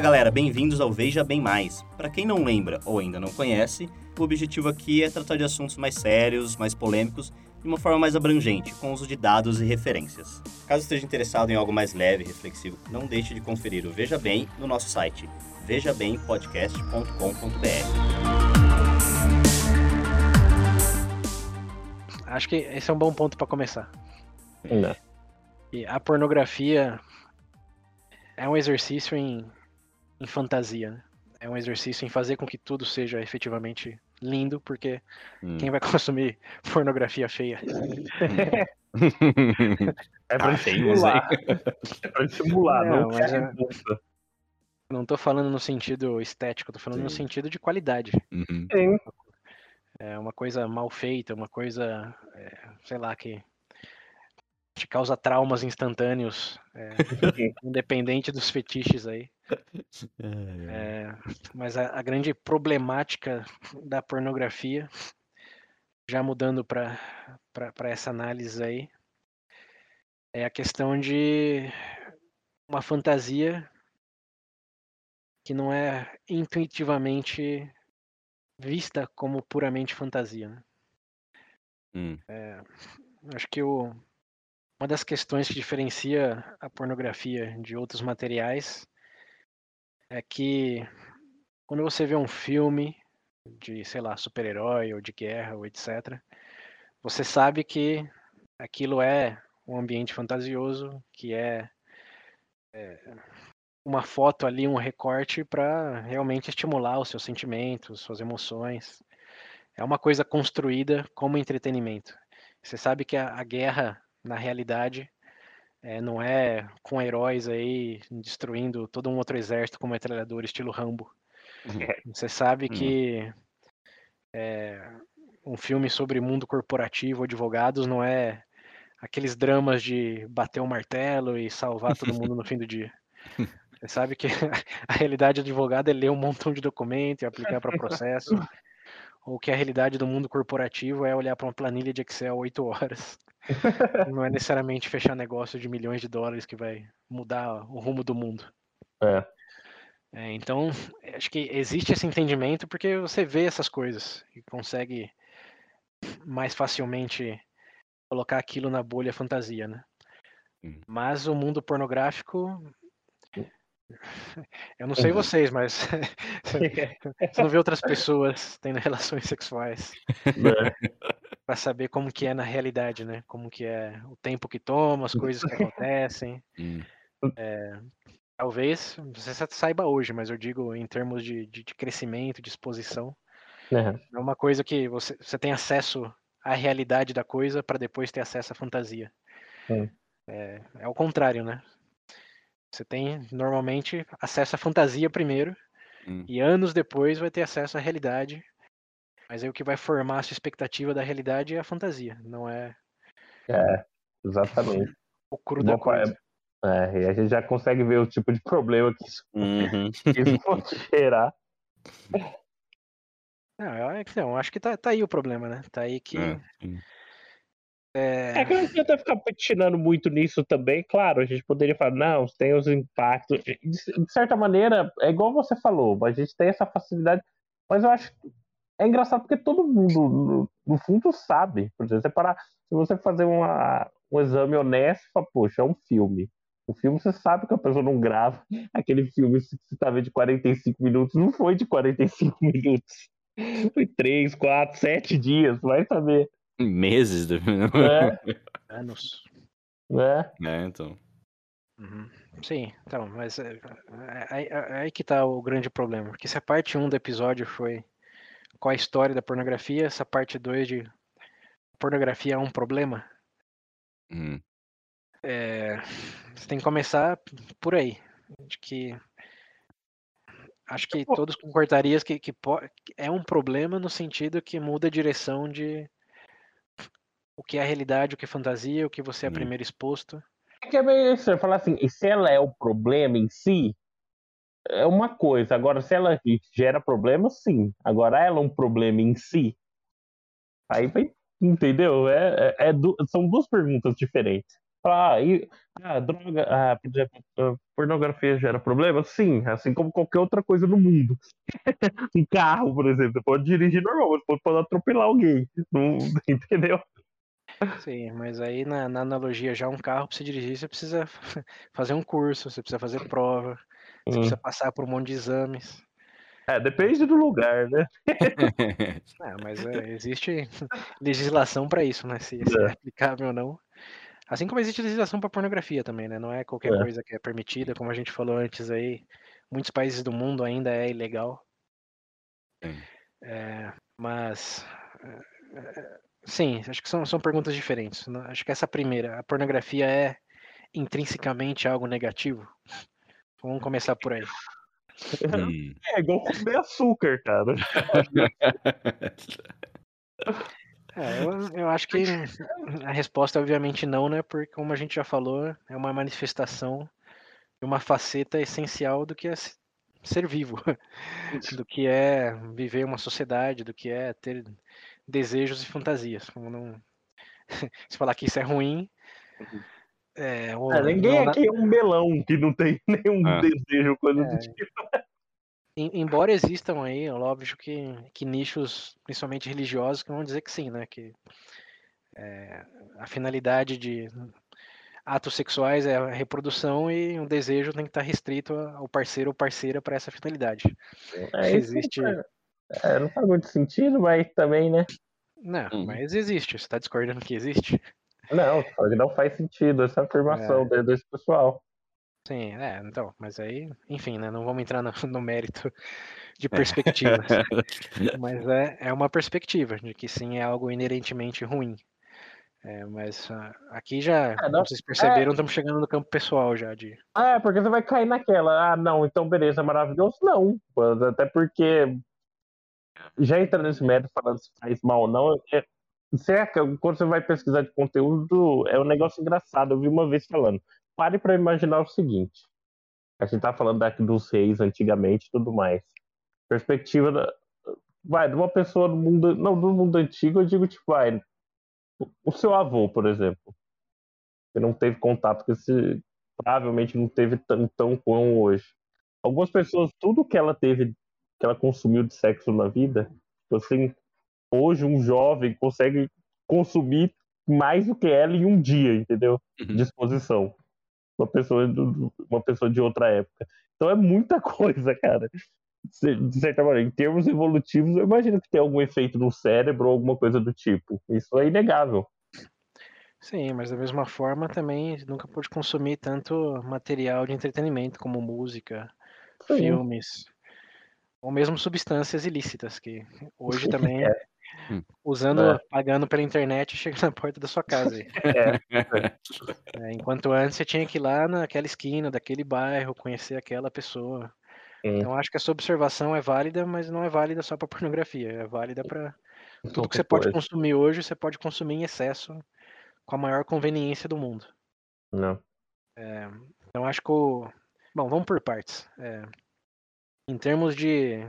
Fala galera, bem-vindos ao Veja Bem Mais. Para quem não lembra ou ainda não conhece, o objetivo aqui é tratar de assuntos mais sérios, mais polêmicos, de uma forma mais abrangente, com uso de dados e referências. Caso esteja interessado em algo mais leve e reflexivo, não deixe de conferir o Veja Bem no nosso site, vejabempodcast.com.br. Acho que esse é um bom ponto para começar. Não. E a pornografia é um exercício em, em fantasia, né? É um exercício em fazer com que tudo seja efetivamente lindo, porque Hum. quem vai consumir pornografia feia? É pra Ah, estimular. É pra estimular, Não, não, mas é-. Não tô falando no sentido estético, tô falando no Sim. sentido de qualidade. Uhum. Sim. É uma coisa mal feita, uma coisa, é, sei lá, que te causa traumas instantâneos, é, independente dos fetiches aí. É, mas a, a grande problemática da pornografia, já mudando para essa análise aí, é a questão de uma fantasia que não é intuitivamente vista como puramente fantasia. né? Hum. Acho que o, uma das questões que diferencia a pornografia de outros materiais é que quando você vê um filme de, sei lá, super-herói ou de guerra ou etc., você sabe que aquilo é um ambiente fantasioso, que é, é, uma foto ali, um recorte para realmente estimular os seus sentimentos, suas emoções. É uma coisa construída como entretenimento. Você sabe que a, a guerra, na realidade, é, não é com heróis aí destruindo todo um outro exército com metralhador estilo Rambo. Você sabe que é, um filme sobre mundo corporativo, advogados, não é aqueles dramas de bater o martelo e salvar todo mundo no fim do dia. Você sabe que a realidade do advogado é ler um montão de documento e aplicar para processo. Ou que a realidade do mundo corporativo é olhar para uma planilha de Excel oito horas. Não é necessariamente fechar negócio de milhões de dólares que vai mudar o rumo do mundo. É. É, então, acho que existe esse entendimento porque você vê essas coisas e consegue mais facilmente colocar aquilo na bolha fantasia, né? Mas o mundo pornográfico. Eu não sei Uhum. vocês, mas você não vê outras pessoas tendo relações sexuais Né? para saber como que é na realidade, né? Como que é o tempo que toma, as coisas que acontecem. Hum. Talvez você sa- saiba hoje, mas eu digo em termos de, de, de crescimento, de exposição. Né? É uma coisa que você, você tem acesso à realidade da coisa para depois ter acesso à fantasia. Sim. É, é o contrário, né? Você tem normalmente acesso à fantasia primeiro Hum. e anos depois vai ter acesso à realidade. Mas aí o que vai formar a sua expectativa da realidade é a fantasia, não é É, exatamente. o cru da Boa coisa. É, e a gente já consegue ver o tipo de problema que isso, Uhum. que isso pode gerar. Não, eu, é que não, eu acho que tá, tá aí o problema, né? Tá aí que. É. é, É que não adianta ficar patinando muito nisso também. Claro, a gente poderia falar, não, tem os impactos. De, de certa maneira, é igual você falou, a gente tem essa facilidade. Mas eu acho é engraçado porque todo mundo, no, no fundo, sabe. Por exemplo, você parar, se você fazer uma, um exame honesto, fala, poxa, é um filme. O filme você sabe que a pessoa não grava. Aquele filme que você tá vendo de 45 minutos, não foi de 45 minutos. Foi 3, 4, 7 dias, vai saber. Meses, do... É, anos. né? é, então. Uhum. Sim, então, mas é, é- é- é aí que tá o grande problema. Porque se a parte 1 do episódio foi qual a história da pornografia, essa parte 2 de pornografia é um problema, Hum. é, você tem que começar por aí. De que acho que Pô. todos concordariam que, que é um problema no sentido que muda a direção de o que é a realidade, o que é fantasia, o que você é primeiro exposto. É que é meio isso, eu falar assim, e se ela é o problema em si, é uma coisa. Agora, se ela gera problema, sim. Agora, ela é um problema em si. Aí vai, entendeu? É, é- é du- são duas perguntas diferentes. Ah, e, ah, droga, ah, por exemplo, pornografia gera problema? Sim, assim como qualquer outra coisa no mundo. um carro, por exemplo, você pode dirigir normal, mas pode, pode atropelar alguém. Não, entendeu? Sim, mas aí na, na analogia já um carro para você dirigir, você precisa fazer um curso, você precisa fazer prova, você Hum. precisa passar por um monte de exames. É, depende do lugar, né? Mas é, existe legislação para isso, né? Se, se é É. aplicável ou não. Assim como existe legislação para pornografia também, né? Não é qualquer É. coisa que é permitida, como a gente falou antes aí. Muitos países do mundo ainda é ilegal. É, mas é, é, sim, acho que são, são perguntas diferentes. né? Acho que essa primeira, a pornografia é intrinsecamente algo negativo? Vamos começar por aí. Hum. É igual comer açúcar, cara. É, eu, eu acho que a resposta é obviamente não, né? Porque, como a gente já falou, é uma manifestação de uma faceta essencial do que é se- ser vivo, do que é viver uma sociedade, do que é ter desejos e fantasias. Como não... Se falar que isso é ruim, é, ou É, ninguém não dá- aqui é um melão que não tem nenhum Ah. desejo, coisa do É. tipo. Em- Embora existam aí, é óbvio que, que nichos, principalmente religiosos, que vão dizer que sim, né? Que é, a finalidade de atos sexuais é a reprodução e o desejo tem que estar restrito ao parceiro ou parceira para essa finalidade. É, Existe. É, não faz muito sentido, mas também, né? Não, Uhum. mas existe. Você está discordando que existe? Não, só que não faz sentido essa afirmação de- desse pessoal. Sim, é, então, mas aí, enfim, né? Não vamos entrar no, no mérito de perspectivas. mas é, é uma perspectiva de que sim é algo inerentemente ruim. É, mas ah, aqui já, É, como não- vocês perceberam, estamos chegando no campo pessoal já de. Ah, é, porque você vai cair naquela. Ah, não, então beleza, maravilhoso. Não, mas até porque já entra nesse mérito falando se faz mal ou não. É, cerca, quando você vai pesquisar de conteúdo, é um negócio engraçado. Eu vi uma vez falando. Pare para imaginar o seguinte. A gente tá falando daqui dos reis antigamente e tudo mais. Perspectiva da, vai, de uma pessoa do mundo. Não, do mundo antigo, eu digo, tipo, vai. O seu avô, por exemplo. Você não teve contato com esse. Provavelmente não teve tão, tão com hoje. Algumas pessoas, tudo que ela teve, que ela consumiu de sexo na vida, tipo assim, hoje um jovem consegue consumir mais do que ela em um dia, entendeu? Uhum. Disposição. Uma pessoa, do- uma pessoa de outra época. Então é muita coisa, cara. Se- De certa maneira, em termos evolutivos, eu imagino que tem algum efeito no cérebro ou alguma coisa do tipo. Isso é inegável. Sim, mas da mesma forma também nunca pude consumir tanto material de entretenimento como música, Sim. filmes, ou mesmo substâncias ilícitas, que hoje também, É. Usando, É. pagando pela internet, chega na porta da sua casa. aí. É, enquanto antes você tinha que ir lá naquela esquina, daquele bairro, conhecer aquela pessoa. Então acho que a sua observação é válida, mas não é válida só para pornografia, é válida para tudo que você pode coisa. consumir hoje, você pode consumir em excesso com a maior conveniência do mundo. Não. Então acho que o. Bom, vamos por partes. Em termos de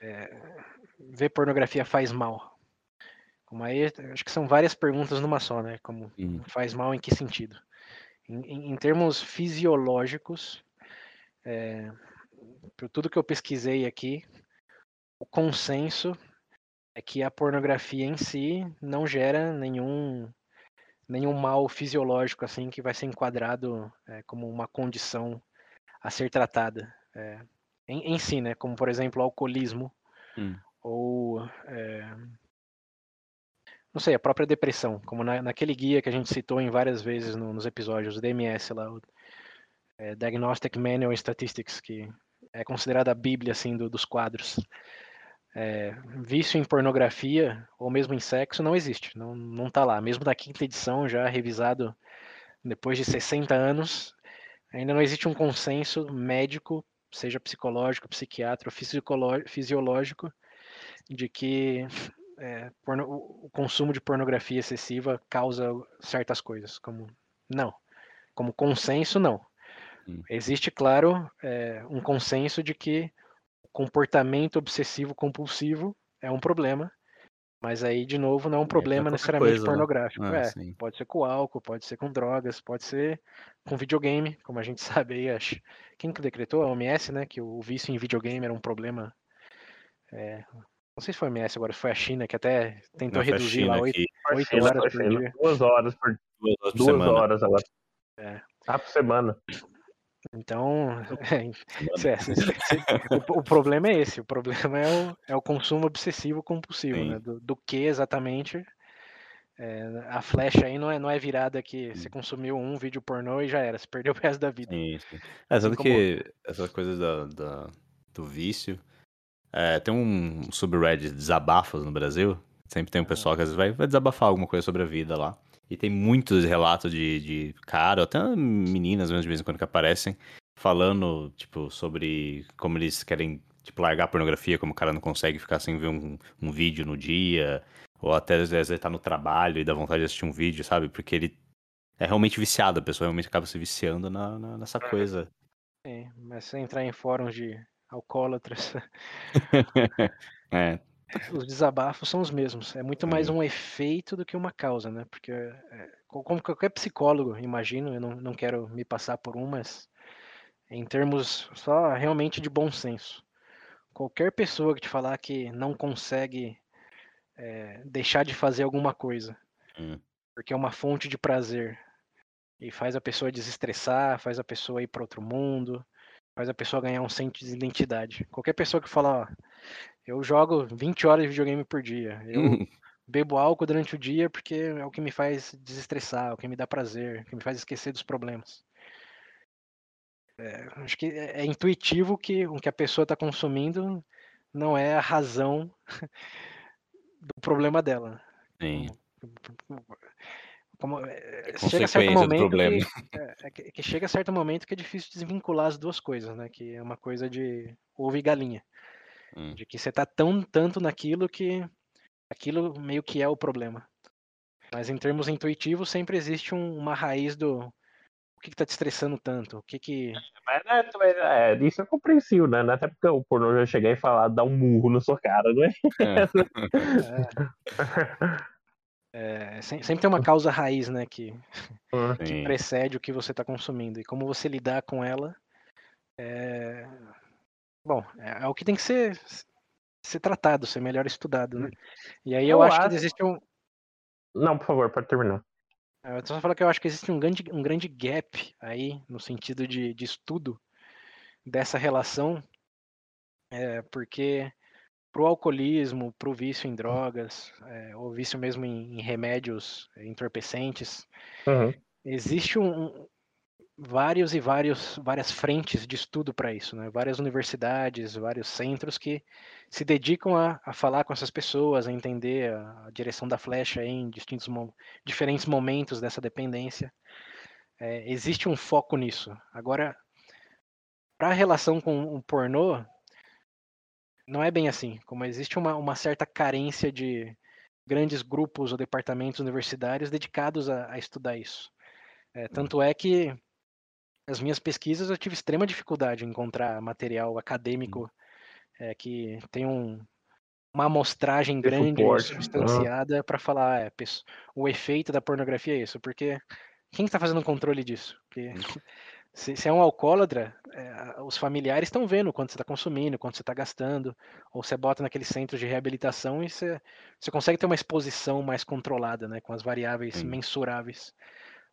é, ver pornografia faz mal. Como aí, acho que são várias perguntas numa só, né? Como faz mal em que sentido? Em, em- em termos fisiológicos, é, por tudo que eu pesquisei aqui, o consenso é que a pornografia em si não gera nenhum nenhum mal fisiológico assim que vai ser enquadrado é, como uma condição a ser tratada é, em, em si, né? Como por exemplo o alcoolismo Hum. ou é, não sei a própria depressão, como na, naquele guia que a gente citou em várias vezes no- nos episódios do DMS lá, o é, Diagnostic Manual in Statistics, que é considerada a bíblia assim do- dos quadros. É, vício em pornografia ou mesmo em sexo não existe, não, não tá lá. Mesmo da quinta edição, já revisado depois de 60 anos, ainda não existe um consenso médico, seja psicológico, psiquiátrico, fisiológico, de que é, porno- o consumo de pornografia excessiva causa certas coisas. Como não, como consenso não. Hum. Existe, claro, é, um consenso de que o comportamento obsessivo compulsivo é um problema, Mas aí, de novo, não é um É, pra problema qualquer necessariamente coisa, né? pornográfico. Ah, é, sim. pode ser com álcool, pode ser com drogas, pode ser com videogame, como a gente sabe aí, acho. Quem que decretou? A OMS, né? Que o vício em videogame era um problema. é, não sei se foi a OMS agora, se foi a China, que até tentou reduzir China lá oito que oito China, horas por dia. Duas horas por duas horas duas semana. horas agora. É. Ah, por semana. Então, é, cê- o, o problema é esse. O problema é o, é o consumo obsessivo compulsivo, Sim. né? Do, do que exatamente. É, a flecha aí não é, não é virada que você consumiu um vídeo pornô e já era, você perdeu o resto da vida. Sim. É, Assim como- que essas coisas da, da- do vício. é, tem um subreddit de desabafos no Brasil. Sempre tem um pessoal que às vezes vai, vai desabafar alguma coisa sobre a vida lá. E tem muitos relatos de, de cara, até meninas mesmo de vez em quando que aparecem, falando, tipo, sobre como eles querem, tipo, largar a pornografia, como o cara não consegue ficar sem ver um, um vídeo no dia, ou até às vezes ele tá no trabalho e dá vontade de assistir um vídeo, sabe? Porque ele é realmente viciado, a pessoa realmente acaba se viciando na, na- nessa coisa. É, mas se entrar em fóruns de alcoólatras, é, os desabafos são os mesmos. É muito mais É. um efeito do que uma causa, né? Porque, é, co- como qualquer psicólogo, imagino, eu não, não quero me passar por um, mas em termos só realmente de bom senso. Qualquer pessoa que te falar que não consegue é, deixar de fazer alguma coisa, Hum. porque é uma fonte de prazer e faz a pessoa desestressar, faz a pessoa ir para outro mundo, faz a pessoa ganhar um senso de identidade. Qualquer pessoa que fala, ó, eu jogo 20 horas de videogame por dia, eu bebo álcool durante o dia porque é o que me faz desestressar, é o que me dá prazer, é o que me faz esquecer dos problemas. É, acho que é, é intuitivo que o que a pessoa está consumindo não é a razão do problema dela. sim. Como, é, É chega certo momento que, é, é que, que chega certo momento que é difícil desvincular as duas coisas, né? Que é uma coisa de ovo e galinha. Hum. De que você tá tão tanto naquilo que aquilo meio que é o problema. Mas em termos intuitivos sempre existe um- uma raiz do que, que tá te estressando tanto, o que que Mas né, é, isso é compreensível, né? Até porque o pornô já chegar e falar, dar um murro na sua cara, né? é, sem- sempre tem uma causa raiz, né? Que, que Sim. precede o que você está consumindo e como você lidar com ela é bom é, é o que tem que ser ser tratado ser melhor estudado né e aí eu, Eu acho que acho- existe um Não, por favor, pode terminar. Eu só falar que eu acho que existe um grande um grande gap aí no sentido de, de estudo dessa relação é, porque pro alcoolismo pro vício em drogas é, ou vício mesmo em, em remédios entorpecentes Uhum. existe um- vários e vários várias frentes de estudo para isso, né? Várias universidades, vários centros que se dedicam a, a falar com essas pessoas, a entender a, a direção da flecha em distintos diferentes momentos dessa dependência. É, existe um foco nisso. Agora, para a relação com o pornô, não é bem assim. Como existe uma, uma certa carência de grandes grupos ou departamentos universitários dedicados a, a estudar isso. É, tanto é que as minhas pesquisas eu tive extrema dificuldade em encontrar material acadêmico é, que tem um, uma amostragem Tem grande, suporte, substanciada para falar é, pesso- o efeito da pornografia é isso, porque quem está fazendo o controle disso? Porque se, se é um alcoólatra, é, os familiares estão vendo quanto você está consumindo, quanto você está gastando, ou você bota naqueles centros de reabilitação e você, você consegue ter uma exposição mais controlada, né, com as variáveis Sim. mensuráveis.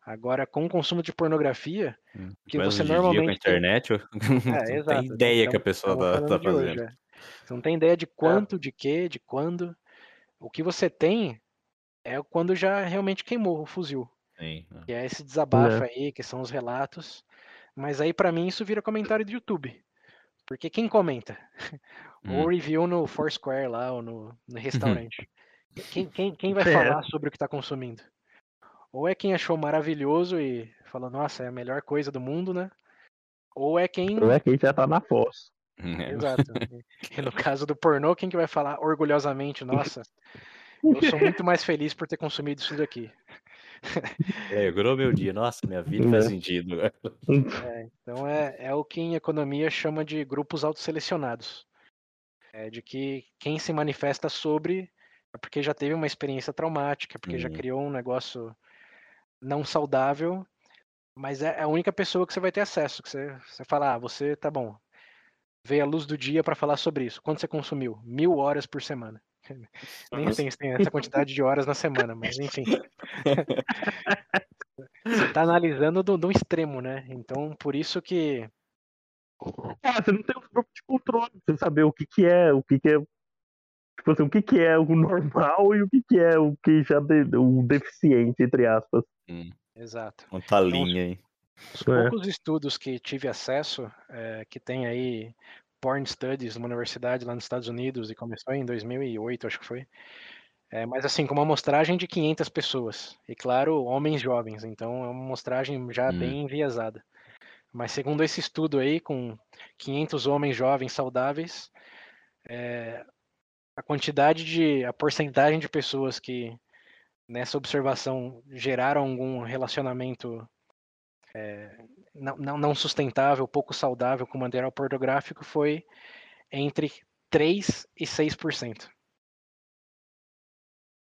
Agora, com o consumo de pornografia, que Mas você dia, com a normalmente tem- internet, eu não é, tenho exato. ideia que a pessoa tamo tá, tá de hoje, fazendo. é. Você não tem ideia de quanto, de quê, de quando. O que você tem é quando já realmente queimou o fuzil. Sim. Que é esse desabafo aí, que são os relatos. Mas aí, pra mim, isso vira comentário do YouTube. Porque quem comenta? Ou Hum. review no Foursquare lá, ou no, no restaurante. quem, quem, quem vai É. falar sobre o que tá consumindo? Ou é quem achou maravilhoso e falou, nossa, é a melhor coisa do mundo, né? Ou é quem Não é que a gente já tá na fossa. É. Exato. E no caso do pornô, quem que vai falar orgulhosamente, nossa, eu sou muito mais feliz por ter consumido isso daqui. É, virou meu dia. Nossa, minha vida faz É. sentido. É, então é, é o que em economia chama de grupos autoselecionados. É de que quem se manifesta sobre é porque já teve uma experiência traumática, porque já Hum. criou um negócio não saudável, mas é a única pessoa que você vai ter acesso, que você, você fala, ah, você tá bom, veio a luz do dia para falar sobre isso. Quanto você consumiu? Mil horas por semana. Nem sei se tem essa quantidade de horas na semana, mas enfim. Você tá analisando do, extremo, né? Então, por isso que Ah, você não tem um grupo de controle pra você saber o que, que é, o que, que é. Tipo assim, o que, que é o normal e o que, que é o que já de, o deficiente, entre aspas. Exato. Quanta linha aí. Os É. poucos estudos que tive acesso, é, que tem aí Porn Studies, numa universidade lá nos Estados Unidos, e começou em 2008, acho que foi. É, mas assim, com uma amostragem de 500 pessoas. E claro, homens jovens, então é uma amostragem já Hum. bem enviesada. Mas segundo esse estudo aí, com 500 homens jovens saudáveis, é, a quantidade de, a porcentagem de pessoas que nessa observação geraram algum relacionamento é, não, não, não sustentável, pouco saudável com material pornográfico foi entre 3 e 6%.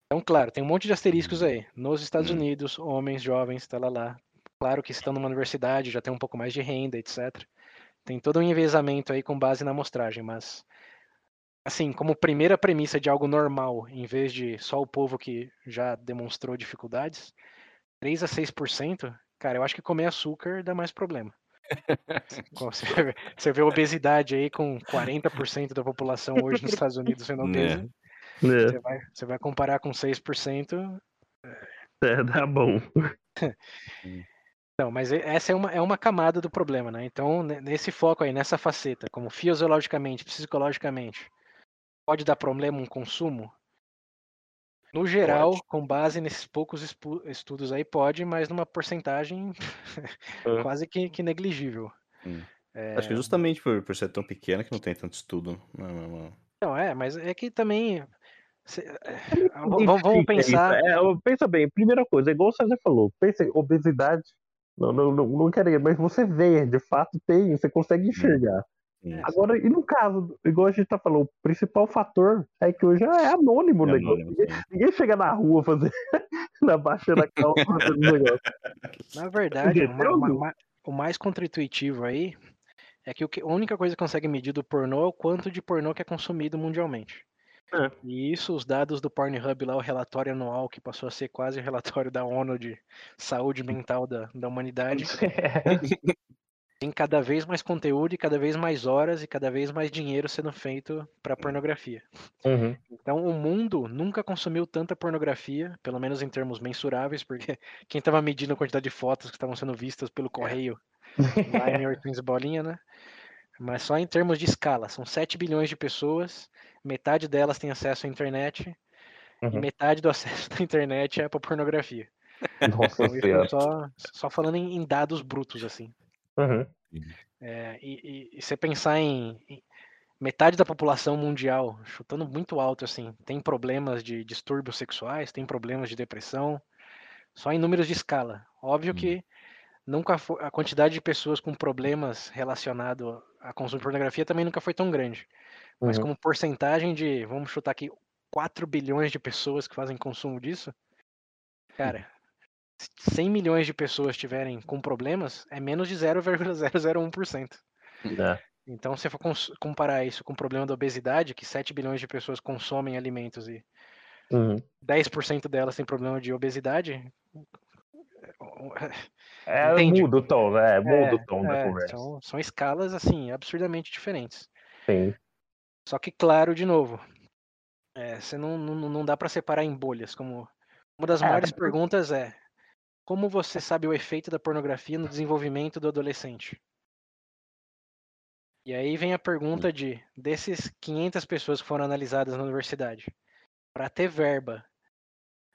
Então, claro, tem um monte de asteriscos aí. Nos Estados Hum. Unidos, homens jovens, tá lá lá. Claro que estão numa universidade, já tem um pouco mais de renda, etc. Tem todo um enviesamento aí com base na amostragem, mas assim, como primeira premissa de algo normal, em vez de só o povo que já demonstrou dificuldades, 3 a 6%, cara, eu acho que comer açúcar dá mais problema. Você vê, você vê obesidade aí com 40% da população hoje nos Estados Unidos sendo obesa. Né? É, Você vai, você vai comparar com 6%. é, tá bom. Não, mas essa é uma, é uma camada do problema, né? Então, ne- nesse foco aí, nessa faceta, como fisiologicamente, psicologicamente, pode dar problema um consumo? No geral, Pode. com base nesses poucos estudos aí, pode, mas numa porcentagem É. quase que, que negligível. Hum. É, Acho que justamente por, por ser tão pequena que não tem tanto estudo. Não, não, não. Não, é, mas é que também. cê- é, vamos, vamos- pensar. É, pensa bem, primeira coisa, igual o César falou, pensa em obesidade. Não, não, não, não quero, mas você vê, de fato tem, você consegue enxergar. Hum. Agora, e no caso, igual a gente tá falando, o principal fator é que hoje é anônimo o É negócio. anônimo, Ninguém, ninguém chega na rua fazer, na baixa da calça fazendo negócio. Na verdade, o ma- o mais contraintuitivo aí é que, o que a única coisa que consegue medir do pornô é o quanto de pornô que é consumido mundialmente. É. E isso, os dados do Pornhub lá, o relatório anual, que passou a ser quase o relatório da ONU de saúde mental da, da humanidade, tem cada vez mais conteúdo e cada vez mais horas e cada vez mais dinheiro sendo feito para pornografia. Uhum. Então, o mundo nunca consumiu tanta pornografia, pelo menos em termos mensuráveis, porque quem estava medindo a quantidade de fotos que estavam sendo vistas pelo correio lá em Times bolinha, né? Mas só em termos de escala, são 7 bilhões de pessoas, metade delas tem acesso à internet e Uhum. metade do acesso da internet é para pornografia. Nossa Então, só, só falando em, em dados brutos, assim. Uhum. É, e, e- e você pensar em, em metade da população mundial, chutando muito alto, assim, tem problemas de distúrbios sexuais, tem problemas de depressão, só em números de escala. Óbvio Hum. que nunca foi, a quantidade de pessoas com problemas relacionados a consumo de pornografia também nunca foi tão grande. Mas Uhum. como porcentagem de, vamos chutar aqui, 4 bilhões de pessoas que fazem consumo disso, cara, 100 milhões de pessoas tiverem com problemas, é menos de 0,001%. É. Então, se for comparar isso com o problema da obesidade, que 7 bilhões de pessoas consomem alimentos e Uhum. 10% delas têm problema de obesidade, É, Entende? muda o tom, né? Muda o tom da é, conversa. são, são escalas, assim, absurdamente diferentes. Sim. Só que, claro, de novo, é, você não, não, não dá para separar em bolhas. Como uma das É, maiores perguntas é como você sabe o efeito da pornografia no desenvolvimento do adolescente? E aí vem a pergunta de desses 500 pessoas que foram analisadas na universidade, para ter verba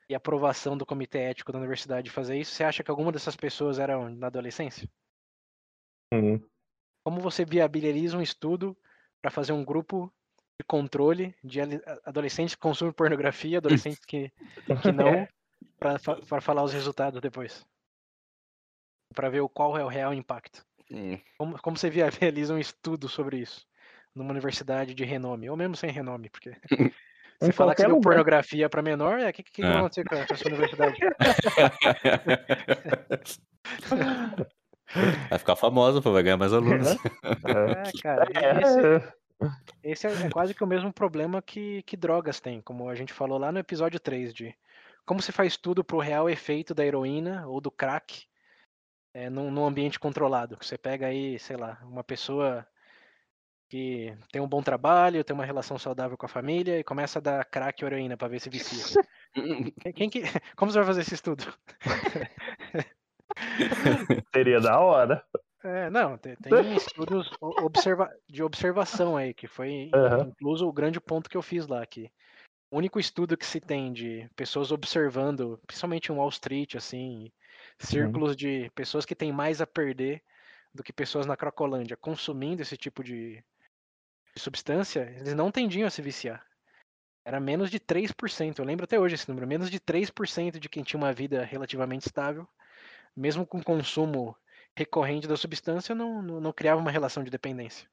e aprovação do comitê ético da universidade fazer isso, você acha que alguma dessas pessoas eram na adolescência? Uhum. Como você viabiliza um estudo para fazer um grupo de controle de adolescentes que consumem pornografia, adolescentes que, que não, para falar os resultados depois? Para ver qual é o real impacto. Hum. Como, como você viabiliza um estudo sobre isso numa universidade de renome, ou mesmo sem renome, porque Você Em falar que você deu pornografia pra menor, é o que, que, que É. vai acontecer com a sua universidade? Vai ficar famosa, pô, vai ganhar mais alunos. É, cara, e esse, É, esse é, é quase que o mesmo problema que, que drogas têm, como a gente falou lá no episódio 3 de como se faz tudo pro real efeito da heroína ou do crack é, num, num ambiente controlado. Que Você pega aí, sei lá, uma pessoa que tem um bom trabalho, tem uma relação saudável com a família e começa a dar crack ou heroína pra ver se vicia. Quem, que, como você vai fazer esse estudo? seria da hora. É, não, tem, tem estudos o- observa- de observação aí, que foi Aham. incluso o grande ponto que eu fiz lá, que o único estudo que se tem de pessoas observando, principalmente em Wall Street, assim, círculos de pessoas que têm mais a perder do que pessoas na Cracolândia consumindo esse tipo de, de substância, eles não tendiam a se viciar. Era menos de 3%, eu lembro até hoje esse número, menos de 3% de quem tinha uma vida relativamente estável, mesmo com consumo recorrente da substância, não, não, não criava uma relação de dependência.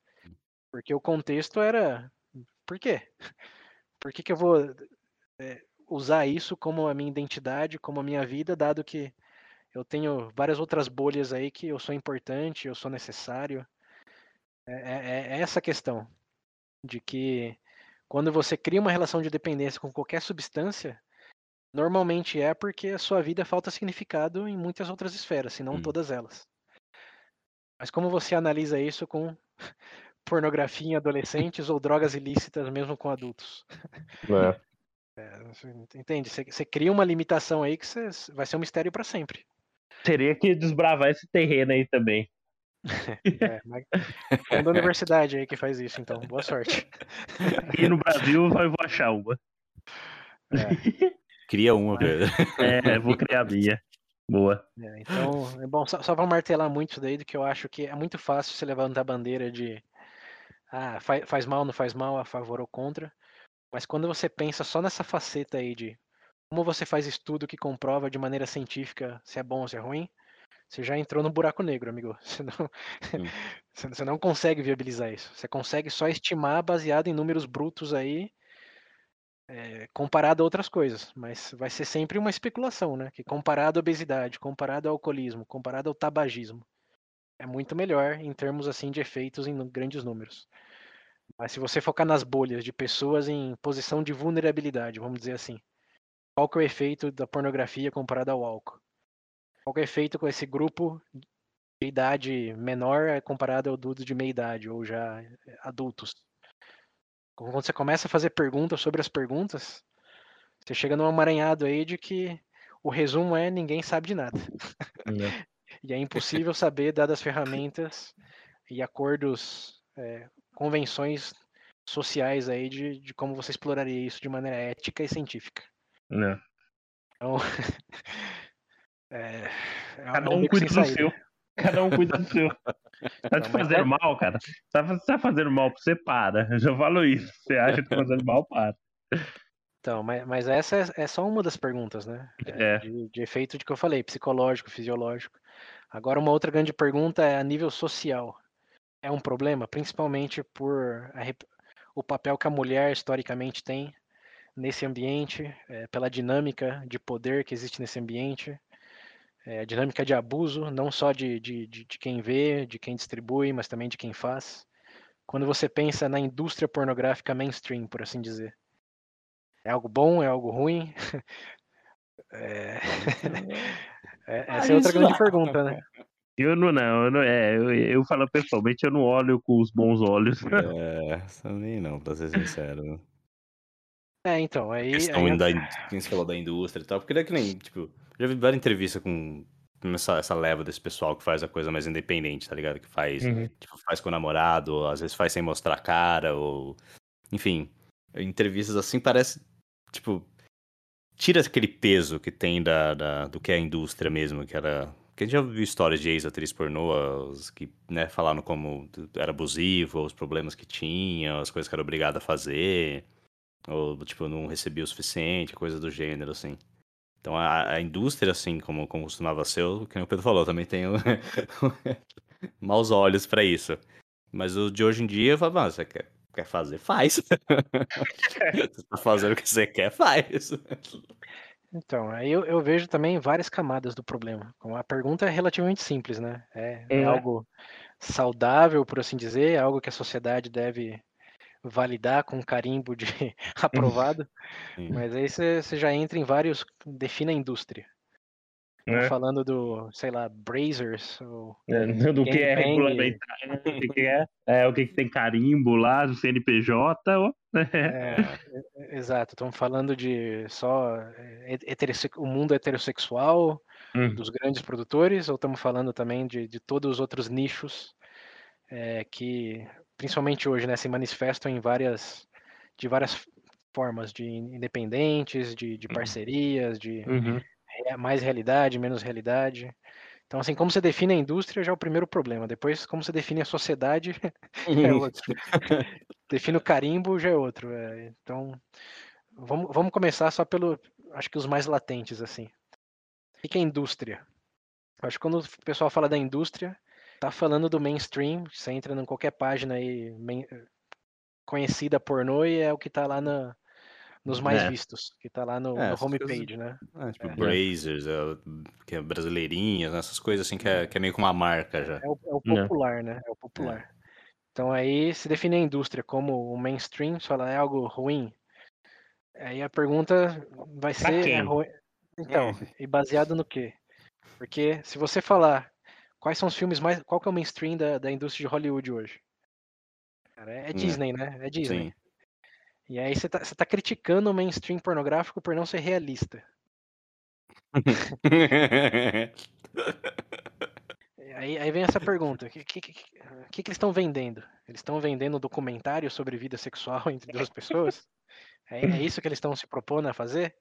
Porque o contexto era. Por quê? Por que, que eu vou é, usar isso como a minha identidade, como a minha vida, dado que eu tenho várias outras bolhas aí que eu sou importante, eu sou necessário? É, é- é essa a questão. De que quando você cria uma relação de dependência com qualquer substância, normalmente é porque a sua vida falta significado em muitas outras esferas, se não Hum. todas elas. Mas como você analisa isso com pornografia em adolescentes ou drogas ilícitas mesmo com adultos? né? Você Entende? Você, cria uma limitação aí que você- vai ser um mistério para sempre. Teria que desbravar esse terreno aí também. É, mas funda a universidade aí que faz isso, então. Boa sorte. E no Brasil eu vou achar uma. Cria uma, Pedro. É, vou criar a minha. Boa. É, então, é bom, só, só vou martelar muito isso daí, do que eu acho que é muito fácil você levantar a bandeira de ah, faz, faz mal, não faz mal, a favor ou contra. Mas quando você pensa só nessa faceta aí de como você faz estudo que comprova de maneira científica se é bom ou se é ruim, você já entrou no buraco negro, amigo. Você não, você não consegue viabilizar isso. Você consegue só estimar baseado em números brutos aí, é, comparado a outras coisas. Mas vai ser sempre uma especulação, né? Que comparado à obesidade, comparado ao alcoolismo, comparado ao tabagismo, é muito melhor em termos assim de efeitos em grandes números. Mas se você focar nas bolhas de pessoas em posição de vulnerabilidade, vamos dizer assim, qual que é o efeito da pornografia comparado ao álcool? Qual que é o efeito com esse grupo de idade menor eh, comparado ao adultos de meia idade ou já eh, adultos? Quando você começa a fazer perguntas sobre as perguntas, você chega num amaranhado aí de que o resumo é ninguém sabe de nada. Né? E é impossível saber, dadas as ferramentas e acordos, eh, convenções sociais aí de, de como você exploraria isso de maneira ética e científica. Né? Então, é, é Cada um cuida do saída. seu. Cada um cuida do seu. Tá te Não, mas fazendo é- mal, cara? Tá, tá fazendo mal você, para. Eu já falo isso. Você acha que tá fazendo mal, para. Então, mas, mas essa é, é só uma das perguntas, né? É. De, de efeito de que eu falei, psicológico, fisiológico. Agora, uma outra grande pergunta é a nível social. É um problema, principalmente por a o papel que a mulher historicamente tem nesse ambiente, eh, pela dinâmica de poder que existe nesse ambiente, eh, a dinâmica de abuso, não só de, de, de, de quem vê, de quem distribui, mas também de quem faz. Quando você pensa na indústria pornográfica mainstream, por assim dizer, é algo bom, é algo ruim? É... é- Essa é outra grande pergunta, né? Eu não, não. Eu, não, é, eu, eu falo pessoalmente, eu não olho com os bons olhos. É, também não, pra ser sincero. É, então, aí, questão aí da, quem falou da indústria e tal, porque não é que nem, tipo, já vi várias entrevistas com com essa, essa leva desse pessoal que faz a coisa mais independente, tá ligado? Que faz, Uhum. tipo, faz com o namorado, ou às vezes faz sem mostrar a cara, ou. Enfim, entrevistas assim parece, tipo, tira aquele peso que tem da, da- do que é a indústria mesmo, que era. Que a gente já viu histórias de ex-atriz pornô, que, né, falaram como era abusivo, os problemas que tinha, as coisas que era obrigado a fazer. Ou, tipo, não recebia o suficiente, coisa do gênero, assim. Então, a, a indústria, assim, como, como costumava ser, o que o Pedro falou, também tem maus olhos pra isso. Mas o de hoje em dia, eu falo, "Ah, você quer, Quer fazer, faz. você tá fazendo o que você quer, faz. Então, aí eu, eu vejo também várias camadas do problema. A pergunta é relativamente simples, né? É, é É. algo saudável, por assim dizer, é algo que a sociedade deve validar com carimbo de aprovado, Sim. mas aí você já entra em vários. Defina a indústria. Estamos né? falando do, sei lá, Brazers, ou É, Do que é regulamentar, o que é, é, o que, que tem carimbo lá, do CNPJ, ó. É, é, exato, estamos falando de só é, o mundo heterossexual Hum. dos grandes produtores, ou estamos falando também de, de todos os outros nichos é, que, principalmente hoje, né, se manifestam em várias, de várias formas, de independentes, de, de parcerias, de Uhum. É, mais realidade, menos realidade. Então, assim, como você define a indústria já é o primeiro problema. Depois, como você define a sociedade é outro. define o carimbo já é outro. é. Então, vamos, vamos começar só pelo, acho que os mais latentes, assim. O que é indústria? Acho que quando o pessoal fala da indústria, tá falando do mainstream. Você entra em qualquer página aí conhecida pornô e é o que tá lá na, nos mais É. vistos, que tá lá no, É, no homepage, né? É, tipo, É. Brazers, é, que é brasileirinhas, né, essas coisas assim que é, que é meio que uma marca já. É o, é o Né. popular, né? É o popular. Então aí se define a indústria como o mainstream, se fala é algo ruim. Aí a pergunta vai Pra ser é ruim. Então, e baseado no quê? Porque se você falar quais são os filmes mais. Qual que é o mainstream da, da indústria de Hollywood hoje? Cara, é É. Disney, né? É Disney. Sim. E aí você tá, você tá criticando o mainstream pornográfico por não ser realista. Aí, aí vem essa pergunta: o que, que, que, que eles estão vendendo? Eles estão vendendo um documentário sobre vida sexual entre duas pessoas? É, é isso que eles estão se propondo a fazer?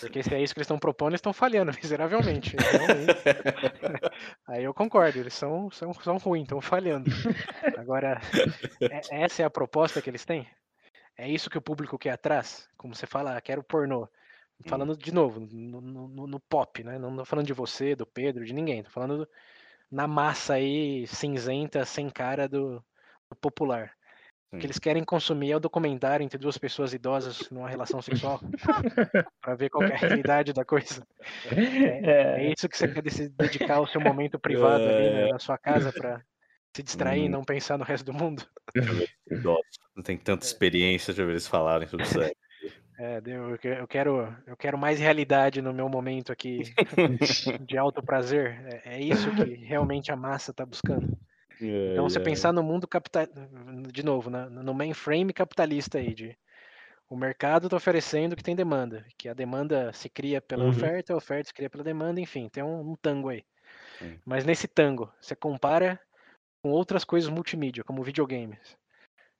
Porque se é isso que eles estão propondo, eles estão falhando miseravelmente. Então, aí eu concordo, eles são, são, são ruins, estão falhando. Agora, é- essa é a proposta que eles têm? É isso que o público quer atrás? Como você fala, ah, quero pornô. Falando de novo, no, no- no- pop, né? Não tô falando de você, do Pedro, de ninguém. Tô falando do- na massa aí cinzenta, sem cara do, do popular. O que eles querem consumir é o documentário entre duas pessoas idosas numa relação sexual. Pra ver qual é a realidade da coisa. É É, isso que você quer se dedicar ao seu momento privado ali né, na sua casa pra se distrair e Hum. não pensar no resto do mundo. Não tem tanta experiência de ouvir eles falarem sobre isso. É, eu que- eu quero, eu quero mais realidade no meu momento aqui de alto prazer. É, é isso que realmente a massa tá buscando. Então, você pensar no mundo capital, de novo, na- no mainframe capitalista aí, de o mercado está oferecendo o que tem demanda, que a demanda se cria pela Uhum. oferta, a oferta se cria pela demanda, enfim, tem um, um tango aí. Sim. Mas nesse tango, você compara com outras coisas multimídia, como videogames.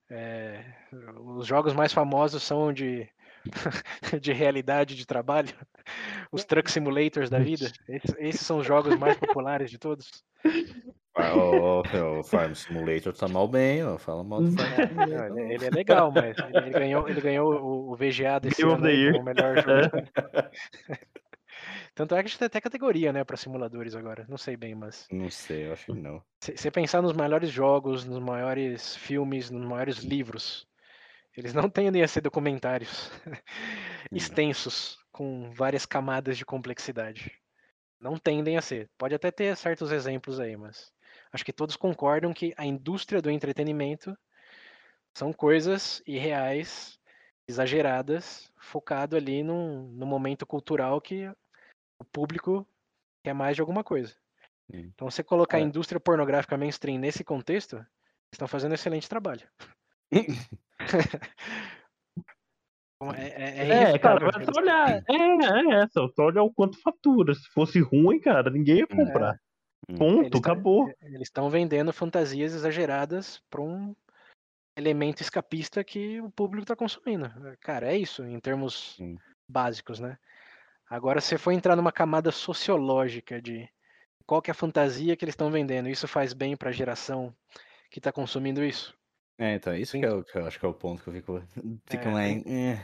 É, os jogos mais famosos são de, de realidade de trabalho, os truck simulators da vida. Esses, esses são os jogos mais populares de todos. O, o Farm Simulator tá mal bem, ó. Fala mal do Farm Não, Simulator. ele, ele é legal, mas ele, ele ganhou, ele ganhou o, o VGA desse Game ano como o melhor jogo. Tanto é que a gente tem até categoria, né, para simuladores agora. Não sei bem, mas Não sei, eu acho que não. se você pensar nos melhores jogos, nos maiores filmes, nos maiores livros, eles não tendem a ser documentários extensos, com várias camadas de complexidade. Não tendem a ser. Pode até ter certos exemplos aí, mas acho que todos concordam que a indústria do entretenimento são coisas irreais, exageradas, focado ali num, num momento cultural que o público quer mais de alguma coisa. Sim. Então, você colocar a É. indústria pornográfica mainstream nesse contexto, eles estão fazendo um excelente trabalho. Então, é, é, é É, cara, só olhar. É, é, só, só olhar o quanto fatura. Se fosse ruim, cara, ninguém ia comprar. Hum. Ponto, Eles tá- acabou. Eles estão vendendo fantasias exageradas para um elemento escapista que o público está consumindo. Cara, é isso em termos Sim. básicos, né? Agora, se for entrar numa camada sociológica de qual que é a fantasia que eles estão vendendo, isso faz bem para a geração que está consumindo isso? É, então, isso Sim. que, é o, que eu acho que é o ponto que eu fico, fico É, mais. eh,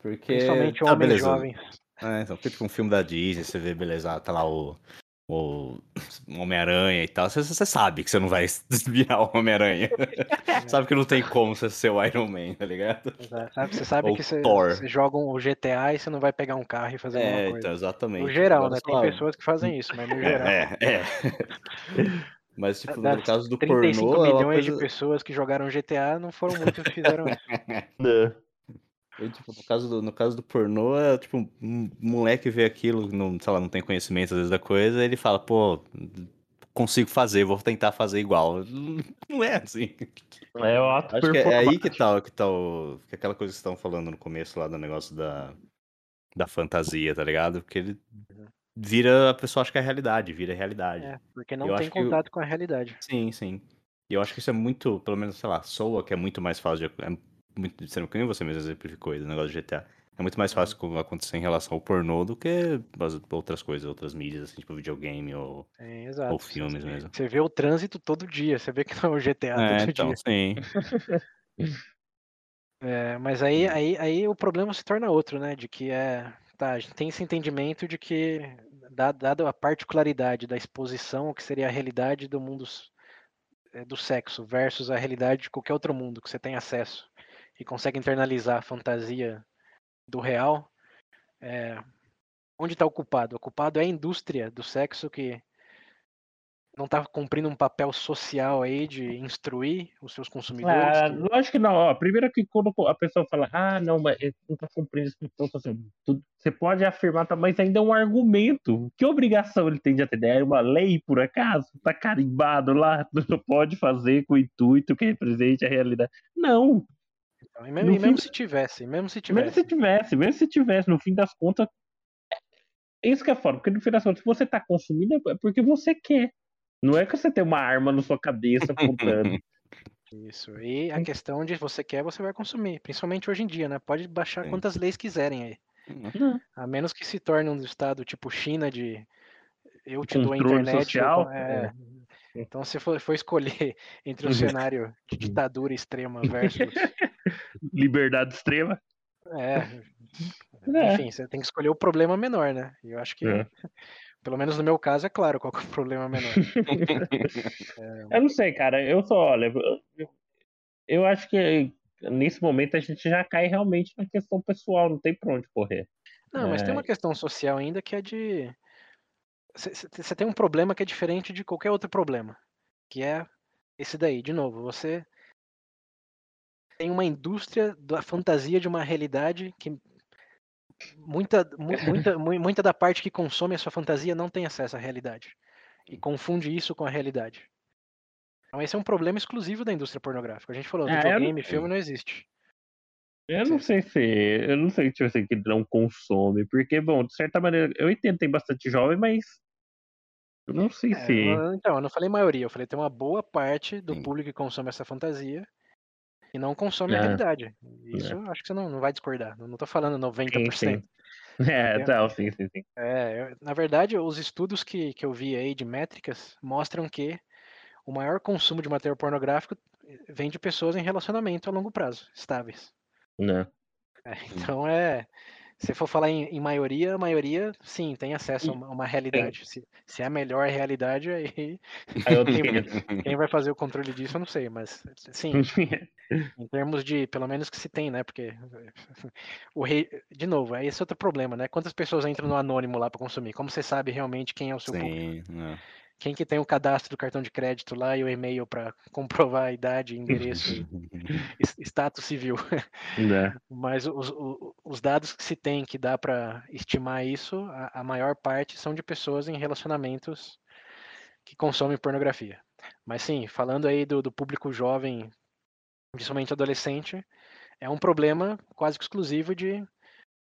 porque. Principalmente tá, homens beleza. jovens. É, então, porque tipo um filme da Disney, você vê, beleza, ah, tá lá o ou Homem-Aranha e tal, você, sabe que você não vai virar o Homem-Aranha. sabe que não tem como você ser o Iron Man, tá ligado? Sabe, você sabe Ou que você, você joga um GTA e você não vai pegar um carro e fazer alguma É, coisa. então, exatamente. No geral, Agora, né? Tem lá, pessoas que fazem isso, mas no geral. É, é. é. Mas, tipo, Das no caso do 35 pornô, é uma milhões coisa... de pessoas que jogaram GTA, não foram muitos que fizeram isso. Eu, tipo, no, caso do, no caso do pornô, é tipo, um moleque vê aquilo, não, sei lá, não tem conhecimento às vezes da coisa, ele fala, pô, consigo fazer, vou tentar fazer igual. Não é assim. É o ato Acho que é aí que tá, que tá o, que é aquela coisa que vocês estavam falando no começo lá do negócio da, da fantasia, tá ligado? Porque ele vira, a pessoa acha que é realidade, vira realidade. É, porque não Eu tem que contato com a realidade. Sim, sim. E eu acho que isso é muito, pelo menos, sei lá, soa que é muito mais fácil de. É muito, sendo que nem você mesmo exemplificou aí, do negócio de GTA. É muito mais fácil co- acontecer em relação ao pornô do que as outras coisas, outras mídias, assim, tipo videogame ou, É, ou filmes mesmo. Você vê o trânsito todo dia, você vê que não é o GTA É, todo então, dia. sim. É, mas aí, Hum. aí, aí o problema se torna outro, né? De que é. Tá, a gente tem esse entendimento de que, da- dado a particularidade da exposição, o que seria a realidade do mundo é, do sexo versus a realidade de qualquer outro mundo que você tem acesso e consegue internalizar a fantasia do real, é, onde está o culpado? O culpado é a indústria do sexo que não está cumprindo um papel social aí de instruir os seus consumidores. Ah, que- lógico que não. Ó, primeiro que quando a pessoa fala, ah, não, mas não tá cumprindo esse papel social. Você pode afirmar, tá, mas ainda é um argumento. Que obrigação ele tem de atender? É uma lei, por acaso? Tá carimbado lá, não pode fazer com o intuito que represente a realidade. Não. Então, e mesmo, e mesmo fim- se tivesse, mesmo se Mesmo tivesse. se tivesse, mesmo se tivesse, no fim das contas. É isso que é foda, porque no fim das contas, se você tá consumindo, é porque você quer. Não é que você tem uma arma na sua cabeça apontando. Isso. E a questão de você quer, você vai consumir. Principalmente hoje em dia, né? Pode baixar Sim. quantas leis quiserem aí. Não. A menos que se torne um estado tipo China de eu te dou a Controle internet. social? con- é. Então se for, for escolher entre o cenário de ditadura extrema versus. Liberdade extrema. É, É. enfim, você tem que escolher o problema menor, né? E eu acho que, É. pelo menos no meu caso, é claro qual que é o problema menor. Eu não sei, cara. Eu só, olha, eu, eu acho que nesse momento a gente já cai realmente na questão pessoal, não tem pra onde correr. Não, mas tem É. uma questão social ainda que é de. Você tem um problema que é diferente de qualquer outro problema. Que é esse daí, de novo, você tem uma indústria da fantasia de uma realidade que muita, mu- muita, mu- muita da parte que consome a sua fantasia não tem acesso à realidade. E confunde isso com a realidade. Então esse é um problema exclusivo da indústria pornográfica. A gente falou, não videogame, filme não existe. Eu não sei se. Eu não sei, tipo assim, que não consome. Porque, bom, de certa maneira, eu entendo, tem bastante jovem, mas. Eu não sei É, se. então, eu não falei maioria, eu falei tem uma boa parte do Sim. público que consome essa fantasia e não consome a É. realidade. Isso eu acho que você não, não vai discordar. Não tô falando 90%. Sim, sim. É, não, sim, sim, sim. É, na verdade, os estudos que, que eu vi aí de métricas mostram que o maior consumo de material pornográfico vem de pessoas em relacionamento a longo prazo, estáveis. Não. É, então é. Se for falar em, em maioria, a maioria sim tem acesso a uma, a uma realidade. Se, se é a melhor realidade, aí Quem- quem vai fazer o controle disso eu não sei, mas sim, em termos de, pelo menos que se tem, né? Porque o rei, de novo, é esse outro problema, né? Quantas pessoas entram no anônimo lá para consumir? Como você sabe realmente quem é o seu público? Sim, é. Quem que tem o cadastro do cartão de crédito lá e o e-mail para comprovar a idade, endereço, e status civil? Não. Mas os, os dados que se tem que dá para estimar isso, a, a maior parte são de pessoas em relacionamentos que consomem pornografia. Mas sim, falando aí do, do público jovem, principalmente adolescente, é um problema quase que exclusivo de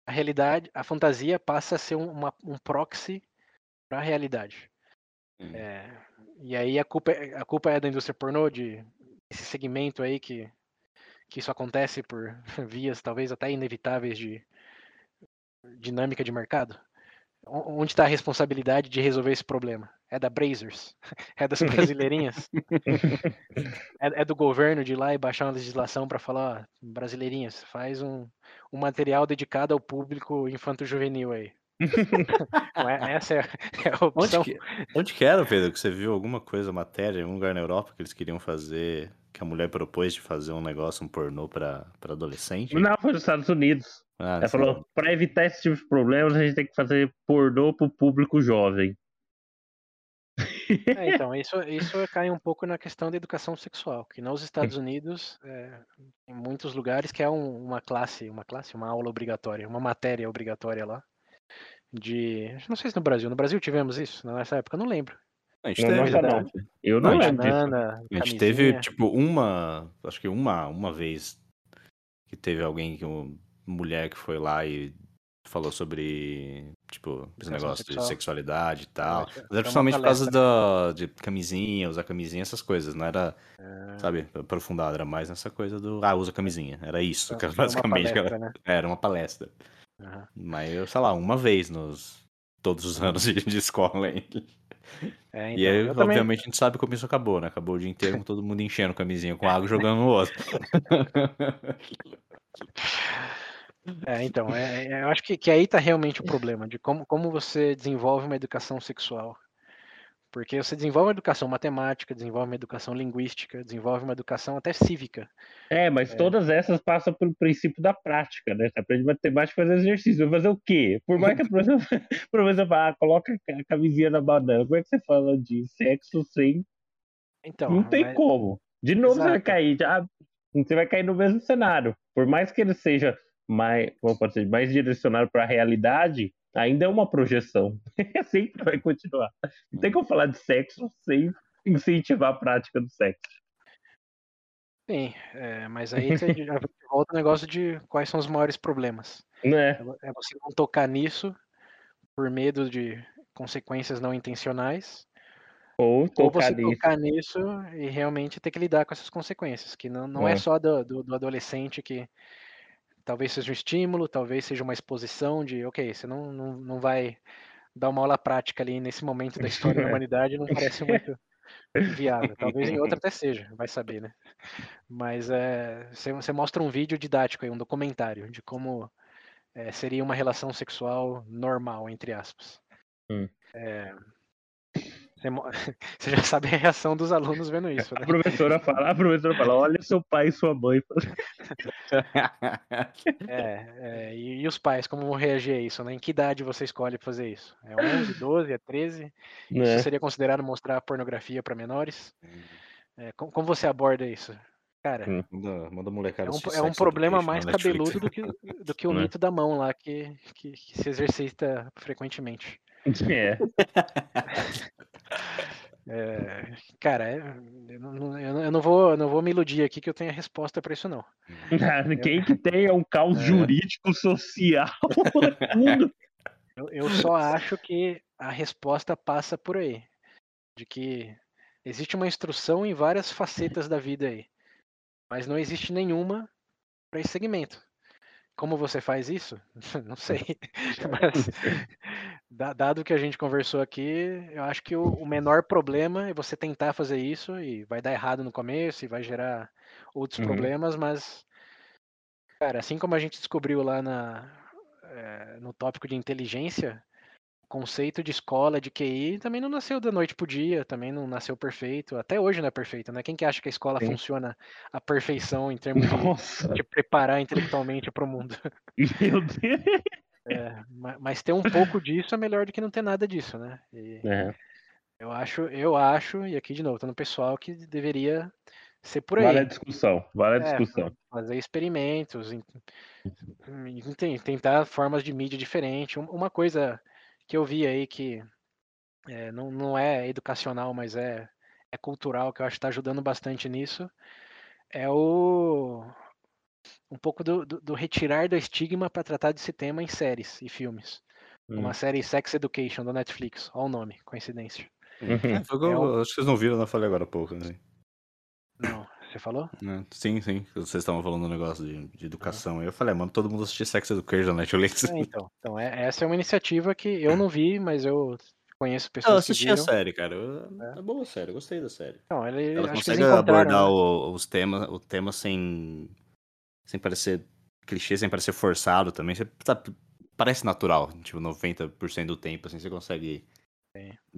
a realidade, a fantasia passa a ser um, uma- um proxy para a realidade. Hum. É, e aí a culpa, é- a culpa é da indústria pornô, de esse segmento aí que, que isso acontece por vias talvez até inevitáveis de dinâmica de mercado? Onde está a responsabilidade de resolver esse problema? É da Brazers? É das brasileirinhas? É, é do governo de ir lá e baixar uma legislação para falar, ó, brasileirinhas, faz um, um material dedicado ao público infanto-juvenil aí. Não é- essa é, é a Onde opção. que, onde que era, Pedro, que você viu alguma coisa, matéria, em algum lugar na Europa que eles queriam fazer, que a mulher propôs de fazer um negócio, um pornô pra, pra adolescente? Não, foi nos Estados Unidos. Ah, Ela sim. falou, pra evitar esse tipo de problemas, a gente tem que fazer pornô pro público jovem. É, então, isso, isso cai um pouco na questão da educação sexual, que nos Estados Unidos, é, em muitos lugares, que é um- uma classe, uma classe, uma aula obrigatória, uma matéria obrigatória lá. De. Não sei se no Brasil. No Brasil tivemos isso nessa época, eu não lembro. A gente Não, teve, nossa, não. né? Eu não, Não, lembro disso. Banana, A gente teve, tipo, uma. Acho que uma, uma vez que teve alguém, que uma mulher que foi lá e falou sobre, tipo, esse negócio sexual. de sexualidade e tal. Mas era uma principalmente por causa palestra. da, de camisinha, usar camisinha, essas coisas. Não era, É, sabe, aprofundado. Era mais nessa coisa do, ah, usa camisinha. Era isso, uma basicamente. que palestra, Era, né? era uma palestra. Aham. Mas sei lá, uma vez nos. Todos os anos de, de escola aí. É, E então, aí, eu também- obviamente, a gente sabe como isso acabou, né? Acabou o dia inteiro com todo mundo enchendo camisinha com água e jogando no outro. É, então, é, é, eu acho que, que aí tá realmente o problema, de como, como você desenvolve uma educação sexual. Porque você desenvolve uma educação matemática, desenvolve uma educação linguística, desenvolve uma educação até cívica. É, mas todas essas passam pelo princípio da prática, né? Você aprende matemática e fazer exercício. Vai fazer o quê? Por mais que a professora, a professora fale, ah, coloca a camisinha na banana. Como é que você fala de sexo sem. Então, não tem mas- como. De novo você vai Exato. cair. Já, você vai cair no mesmo cenário. Por mais que ele seja mais, como pode ser, mais direcionado para a realidade, ainda é uma projeção. Sempre vai continuar. Não tem como falar de sexo sem incentivar a prática do sexo. Sim, é, mas aí você já volta o negócio de quais são os maiores problemas. Né? É É você não tocar nisso por medo de consequências não intencionais, Ou ou você nisso. tocar nisso e realmente ter que lidar com essas consequências, que não, não é, É. só do, do, do adolescente que talvez seja um estímulo, talvez seja uma exposição de, ok, você não, não, não vai dar uma aula prática ali nesse momento da história da humanidade, não parece muito viável. Talvez em outra até seja, vai saber, né? Mas é, você, você mostra um vídeo didático aí, um documentário de como é, seria uma relação sexual normal, entre aspas. Hum. É, você, já sabe a reação dos alunos vendo isso, A né? professora fala, a professora fala, olha seu pai e sua mãe. É, é, e, e os pais, como vão reagir a isso, né? Em que idade você escolhe fazer isso? É 11, 12, é 13? Né? Isso seria considerado mostrar pornografia para menores? É, como, como você aborda isso? Cara, Hum. Manda, manda a molecada é um, é um problema mais cabeludo do que, do que o Né? mito da mão lá, que, que, que se exercita frequentemente. É. É, cara, é, eu, não, eu não- eu vou, eu não vou me iludir aqui que eu tenho a resposta para isso, não. Quem que tem é um caos É. jurídico social. Eu, eu só acho que a resposta passa por aí. De que existe uma instrução em várias facetas da vida aí. Mas não existe nenhuma para esse segmento. Como você faz isso? Não sei. Mas, da- dado que a gente conversou aqui, eu acho que o, menor problema é você tentar fazer isso e vai dar errado no começo e vai gerar outros Uhum. problemas, mas, cara, assim como a gente descobriu lá na, eh, no tópico de inteligência, conceito de escola, de QI, também não nasceu da noite pro dia, também não nasceu perfeito. Até hoje não é perfeito, né? Quem que acha que a escola Sim. funciona à perfeição em termos de te preparar intelectualmente para o mundo? meu Deus. É, ma- mas ter um pouco disso é melhor do que não ter nada disso, né? E É, eu acho, eu acho, e aqui de novo, tô no pessoal que deveria ser por aí. vale a discussão, vale a É, discussão. fazer experimentos, tentar formas de mídia diferente. Um- Uma coisa que eu vi aí que é, não, não é educacional, mas é, é cultural, que eu acho que está ajudando bastante nisso, é o um pouco do, do- do retirar do estigma para tratar desse tema em séries e filmes. Hum. Uma série Sex Education da Netflix, olha o nome, coincidência. Uhum. É, foi o que eu- Acho que vocês não viram, eu falei agora há pouco. Assim. Não, você falou? né? Sim, sim. Vocês estavam falando um negócio de, de educação. Aí eu falei, "Ah, mano, todo mundo assistir Sex Education na Netflix. É, então, então é, essa é uma iniciativa que eu não vi, mas eu conheço Eu pessoas que assisti a viram. série, cara. Eu- É boa a série, eu gostei da série. Ele, Ela que eles consegue abordar né? o- os temas, o tema sem, sem parecer clichê, sem parecer forçado também. Você tá parece natural, tipo, 90% do tempo, assim, você consegue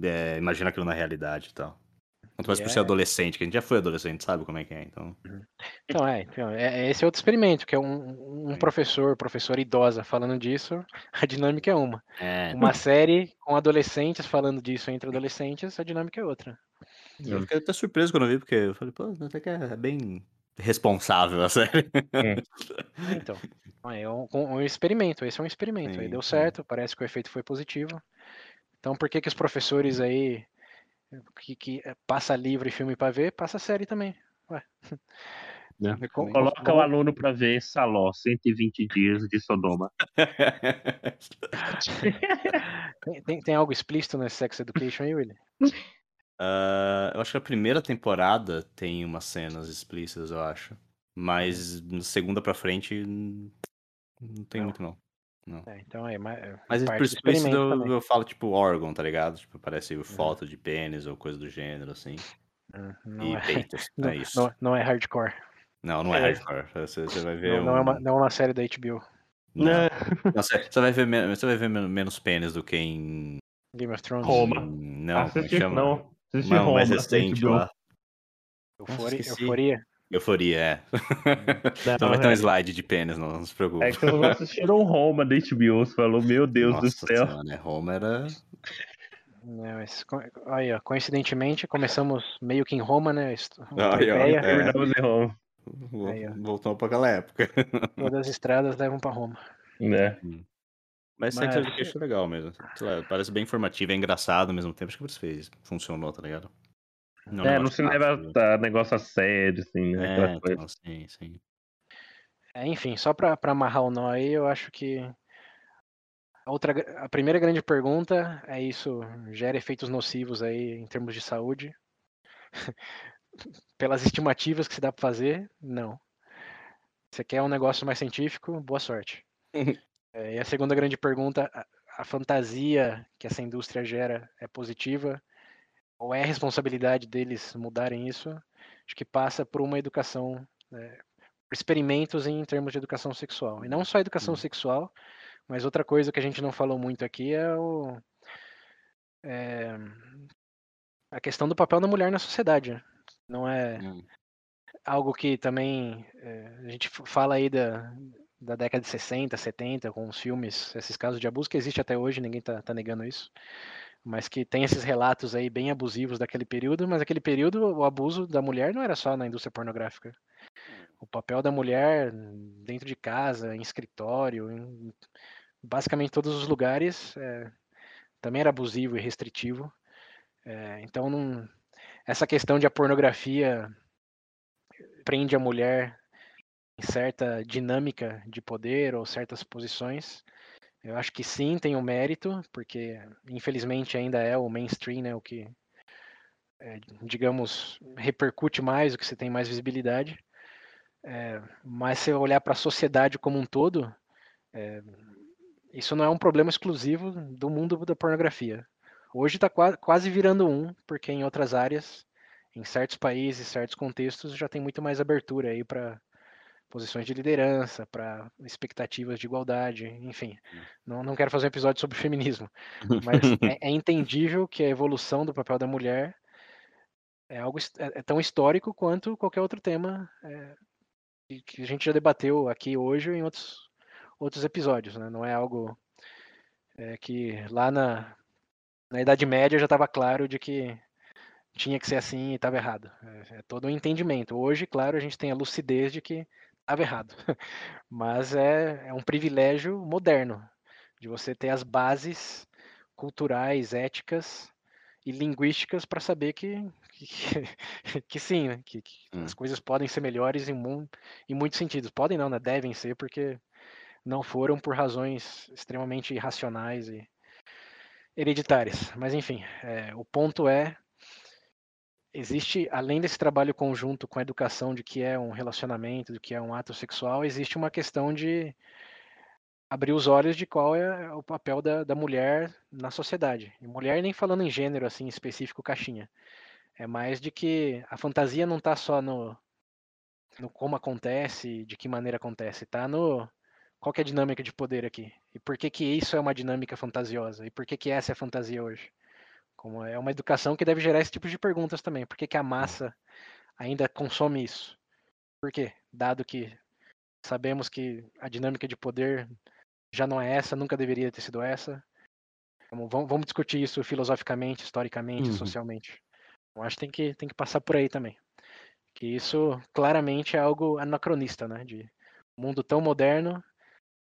é, imaginar aquilo na realidade e tal. Quanto mais por ser é adolescente, que a gente já foi adolescente, sabe como é que é, então... Então, é, então, é, é esse outro experimento, que é um, um Sim. professor, professora idosa falando disso, a dinâmica é uma. É, Uma série com adolescentes falando disso entre adolescentes, a dinâmica é outra. eu fiquei até surpreso quando eu vi, porque eu falei, pô, até que é bem responsável a série. É, então, é um, um experimento, esse é um experimento. Aí Sim, deu sim. certo, parece que o efeito foi positivo. Então, por que que os professores aí que, que eh, passa livro e filme pra ver, passa série também. Ué. Né? É como- Coloca o aluno pra ver Saló, 120 dias de Sodoma. Tem, tem, tem algo explícito nesse Sex Education aí, Willy? Ah, eu acho que a primeira temporada tem umas cenas explícitas, eu acho. Mas na segunda pra frente, n- não tem Não. muito, não. É, então é, ma- é Mas parte por do explícito experimento eu, eu falo, tipo, órgão, tá ligado? Tipo, parece foto de pênis ou coisa do gênero, assim. Hum, Não E é, peitos, não, é isso. não, não é hardcore. Não, não é É. hardcore. Você, você vai ver Não, não é uma, um- não é uma série da HBO. Não. Né? Não, você, você vai ver, você vai ver men- menos pênis do que em... Game of Thrones. Roma. Não, como é Assiste, chama? não. Assiste Não, Roma. mais recente lá. Euforia, euforia. Euforia, é. Não, então vai ter um é. slide de pênis, não, não se preocupe. É que vocês assistiram Roma da HBO, você falou, meu Deus do Nossa céu. senhora, né? Roma era... Não, mas, ó, coincidentemente, começamos meio que em Roma, né? Pompeia, é. Em Roma. Voltou pra aquela época. Todas as estradas levam pra Roma. Né? Mas Sex Mas- Education é legal mesmo. Sei lá, parece bem informativo, é engraçado ao mesmo tempo. Acho que por isso fez. Funcionou, tá ligado? Não É, não se leva rápido. a negócio a sério, assim, né? É, aquela coisa. então, sim, sim. É, enfim, só pra pra amarrar o nó aí, eu acho que a, outra, a primeira grande pergunta é isso gera efeitos nocivos aí em termos de saúde? Pelas estimativas que se dá pra fazer, não. Você quer um negócio mais científico? Boa sorte. É, e a segunda grande pergunta, a, a fantasia que essa indústria gera é positiva? Ou é responsabilidade deles mudarem isso? Acho que passa por uma educação né, experimentos em termos de educação sexual. E não só educação Hum. sexual, mas outra coisa que a gente não falou muito aqui é, o, é a questão do papel da mulher na sociedade. né? Não é Hum. algo que também é, a gente fala aí da, da década de 60, 70, com os filmes, esses casos de abuso que existe até hoje, ninguém tá, tá negando isso. Mas que tem esses relatos aí bem abusivos daquele período, mas aquele período o abuso da mulher não era só na indústria pornográfica. O papel da mulher dentro de casa, em escritório, em basicamente todos os lugares, é, também era abusivo e restritivo. É, então, não- essa questão de a pornografia prende a mulher em certa dinâmica de poder ou certas posições, eu acho que sim, tem um mérito, porque infelizmente ainda é o mainstream, né, o que, é, digamos, repercute mais, o que você tem mais visibilidade. É, mas se eu olhar para a sociedade como um todo, é, isso não é um problema exclusivo do mundo da pornografia. Hoje está quase virando um, porque em outras áreas, em certos países, certos contextos, já tem muito mais abertura aí para posições de liderança, para expectativas de igualdade, enfim. Não, não quero fazer um episódio sobre feminismo, mas é, é entendível que a evolução do papel da mulher é algo é, é tão histórico quanto qualquer outro tema é, que- que a gente já debateu aqui hoje em outros, outros episódios, né? Não é algo é, que lá na, na Idade Média já estava claro de que tinha que ser assim e estava errado. É, é todo um entendimento. Hoje, claro, a gente tem a lucidez de que estava errado. Mas é, é um privilégio moderno de você ter as bases culturais, éticas e linguísticas para saber que, que, que sim, né? que, que Hum. as coisas podem ser melhores em, mu- em muitos sentidos. Podem não, né? Devem ser, porque não foram por razões extremamente irracionais e hereditárias. Mas enfim, é, o ponto é existe além desse trabalho conjunto com a educação de que é um relacionamento, de que é um ato sexual, existe uma questão de abrir os olhos de qual é o papel da, da mulher na sociedade. E mulher nem falando em gênero assim específico caixinha. É mais de que a fantasia não está só no, no como acontece, de que maneira acontece, está no qual é a dinâmica de poder aqui? E por que que isso é uma dinâmica fantasiosa? E por que que essa é a fantasia hoje? Como é uma educação que deve gerar esse tipo de perguntas também. Por que que a massa ainda consome isso? Por quê? Dado que sabemos que a dinâmica de poder já não é essa, nunca deveria ter sido essa. Vamos, vamos discutir isso filosoficamente, historicamente, Uhum. socialmente. Eu acho que tem que tem que passar por aí também. Que isso claramente é algo anacronista, né? De um mundo tão moderno,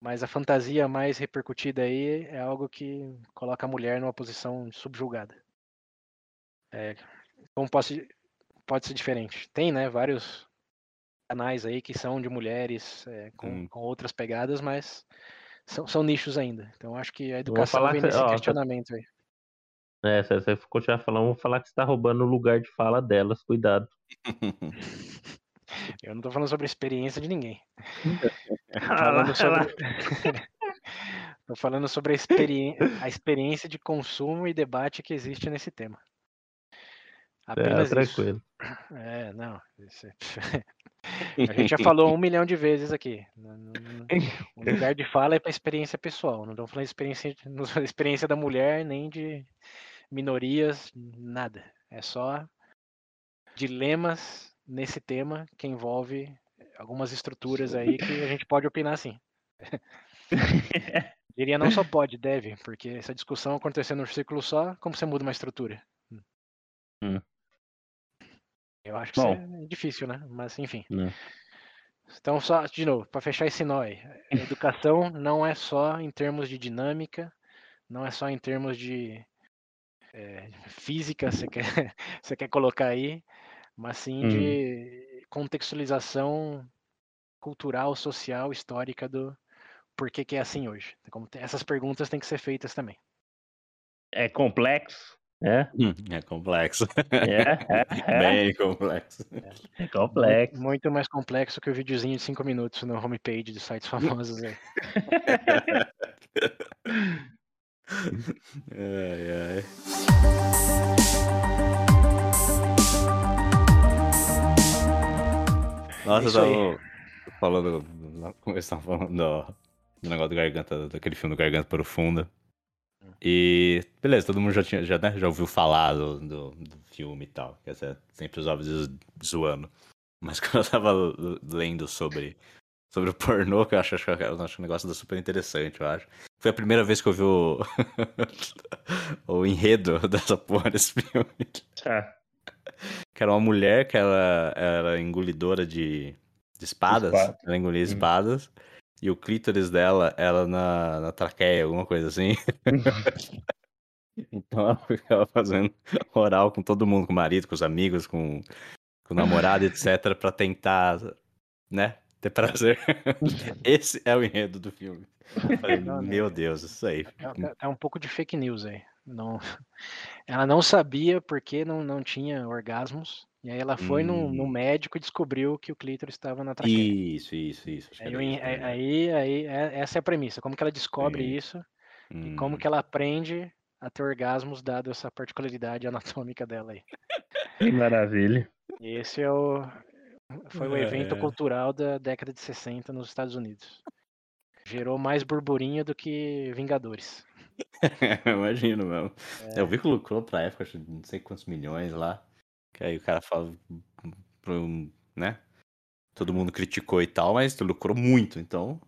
mas a fantasia mais repercutida aí é algo que coloca a mulher numa posição subjugada. É, como pode, pode ser diferente? Tem, né? Vários canais aí que são de mulheres é, com, Hum. com outras pegadas, mas são, são nichos ainda. Então acho que a educação falar vem que- nesse ó, questionamento aí. É, se você continuar falando, eu vou falar que você tá roubando o lugar de fala delas, cuidado. Eu não tô falando sobre a experiência de ninguém. Ah lá, falando sobre... Tô falando sobre a, experi... a experiência de consumo e debate que existe nesse tema. É, Apenas isso. tranquilo. É, não. isso é- A gente já falou um milhão de vezes aqui. O lugar de fala é para experiência pessoal. Não estamos falando de experiência, não de experiência da mulher, nem de minorias, nada. É só dilemas nesse tema que envolve algumas estruturas aí que a gente pode opinar sim. Diria não só pode, deve, porque essa discussão acontecendo num círculo só, como você muda uma estrutura? Hum. Eu acho que Bom. é difícil, né? Mas enfim. Né. Então, só de novo, para fechar esse nó aí, educação não é só em termos de dinâmica, não é só em termos de eh, física, você quer, você quer colocar aí, mas sim Uhum. de contextualização cultural, social, histórica do porquê que é assim hoje. Como tem- essas perguntas têm que ser feitas também. É complexo. É, É complexo. é, é, é, Bem complexo. é Muito, complexo. muito mais complexo que o videozinho de 5 minutos no homepage de sites famosos aí. Ai, ai. Nossa, eu Isso aí. tava falando. Tava falando do, do negócio do Garganta, daquele filme do Garganta Profunda. E beleza, todo mundo já tinha, já, né, já ouviu falar do, do, do filme e tal. Que essa é sempre os óbvios zoando. Mas quando eu tava lendo sobre, sobre o pornô, que eu acho, acho, eu acho um negócio super interessante, eu acho. Foi a primeira vez que eu vi o, o enredo dessa porra desse filme. Tá. Que era uma mulher que ela era engolidora de, de espadas. Espada. Ela engolia Hum. espadas. E o clítoris dela era na, na traqueia, alguma coisa assim. então ela ficava fazendo oral com todo mundo, com o marido, com os amigos, com, com o namorado, etc. Pra tentar, né, ter prazer. Esse é o enredo do filme. Eu falei, meu Deus, isso aí. É, é um pouco de fake news aí. Não, ela não sabia porque não, não tinha orgasmos. E aí ela foi no, no Hum. médico e descobriu que o clítoris estava na traqueia. Isso, isso, isso. que Aí, aí, aí, é- essa é a premissa. Como que ela descobre Sim. isso e como Hum. que ela aprende a ter orgasmos dado essa particularidade anatômica dela aí. Que maravilha. Esse é o, foi o evento É. cultural da década de 60 nos Estados Unidos. Gerou mais burburinho do que Vingadores. Imagino mesmo. É. Eu vi que lucrou pra época, acho que não sei quantos milhões lá. Que aí o cara fala, pro- né? Todo mundo criticou e tal, mas lucrou muito, então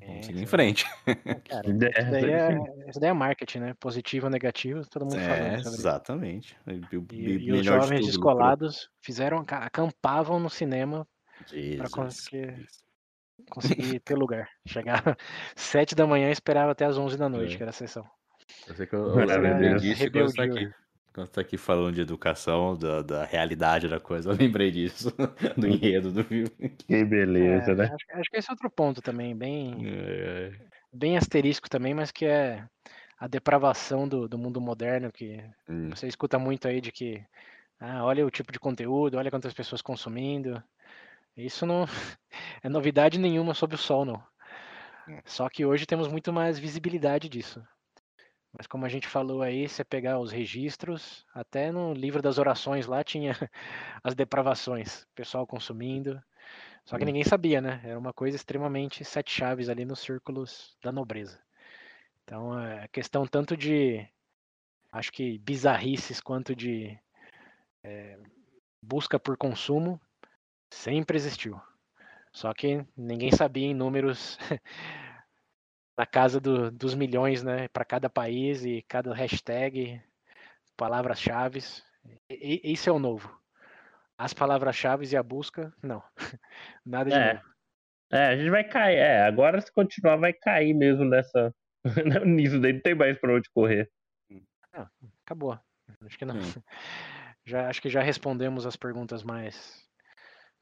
É, vamos seguir em frente. Cara, É, isso daí é, isso daí é marketing, né? Positivo ou negativo, todo mundo É, falando exatamente. E, E, e os de jovens tudo, descolados fizeram, ca- acampavam no cinema. Jesus. conseguir- conseguir ter lugar. Chegava sete da manhã e esperava até as 11 da noite, É. que era a sessão. Eu sei que eu, eu lembrei disso quando você tá Rebeldia. aqui. Quando tá aqui falando de educação, da, da realidade da coisa, eu lembrei disso, do enredo do filme. Que beleza, É, né? acho, acho que esse é outro ponto também, bem, É, bem asterisco também, mas que é a depravação do, do mundo moderno, que hum, você escuta muito aí de que ah, olha o tipo de conteúdo, olha quantas pessoas consumindo. Isso não é novidade nenhuma sobre o sol, não. Hum. Só que hoje temos muito mais visibilidade disso. Mas como a gente falou aí, você pegar os registros, até no livro das orações lá tinha as depravações, pessoal consumindo. Só que ninguém sabia, né? Era uma coisa extremamente sete chaves ali nos círculos da nobreza. Então, é questão tanto de, acho que bizarrices quanto de é, busca por consumo sempre existiu. Só que ninguém sabia em números na casa do- dos milhões, né? Para cada país e cada hashtag, palavras-chave. E- e- Isso é o novo. As palavras-chave e a busca, não. Nada de É. novo. É, a gente vai cair. É, agora se continuar, vai cair mesmo nessa. nisso daí, não tem mais pra onde correr. Acabou. Acho que não. Hum. Já, acho que já respondemos as perguntas mais,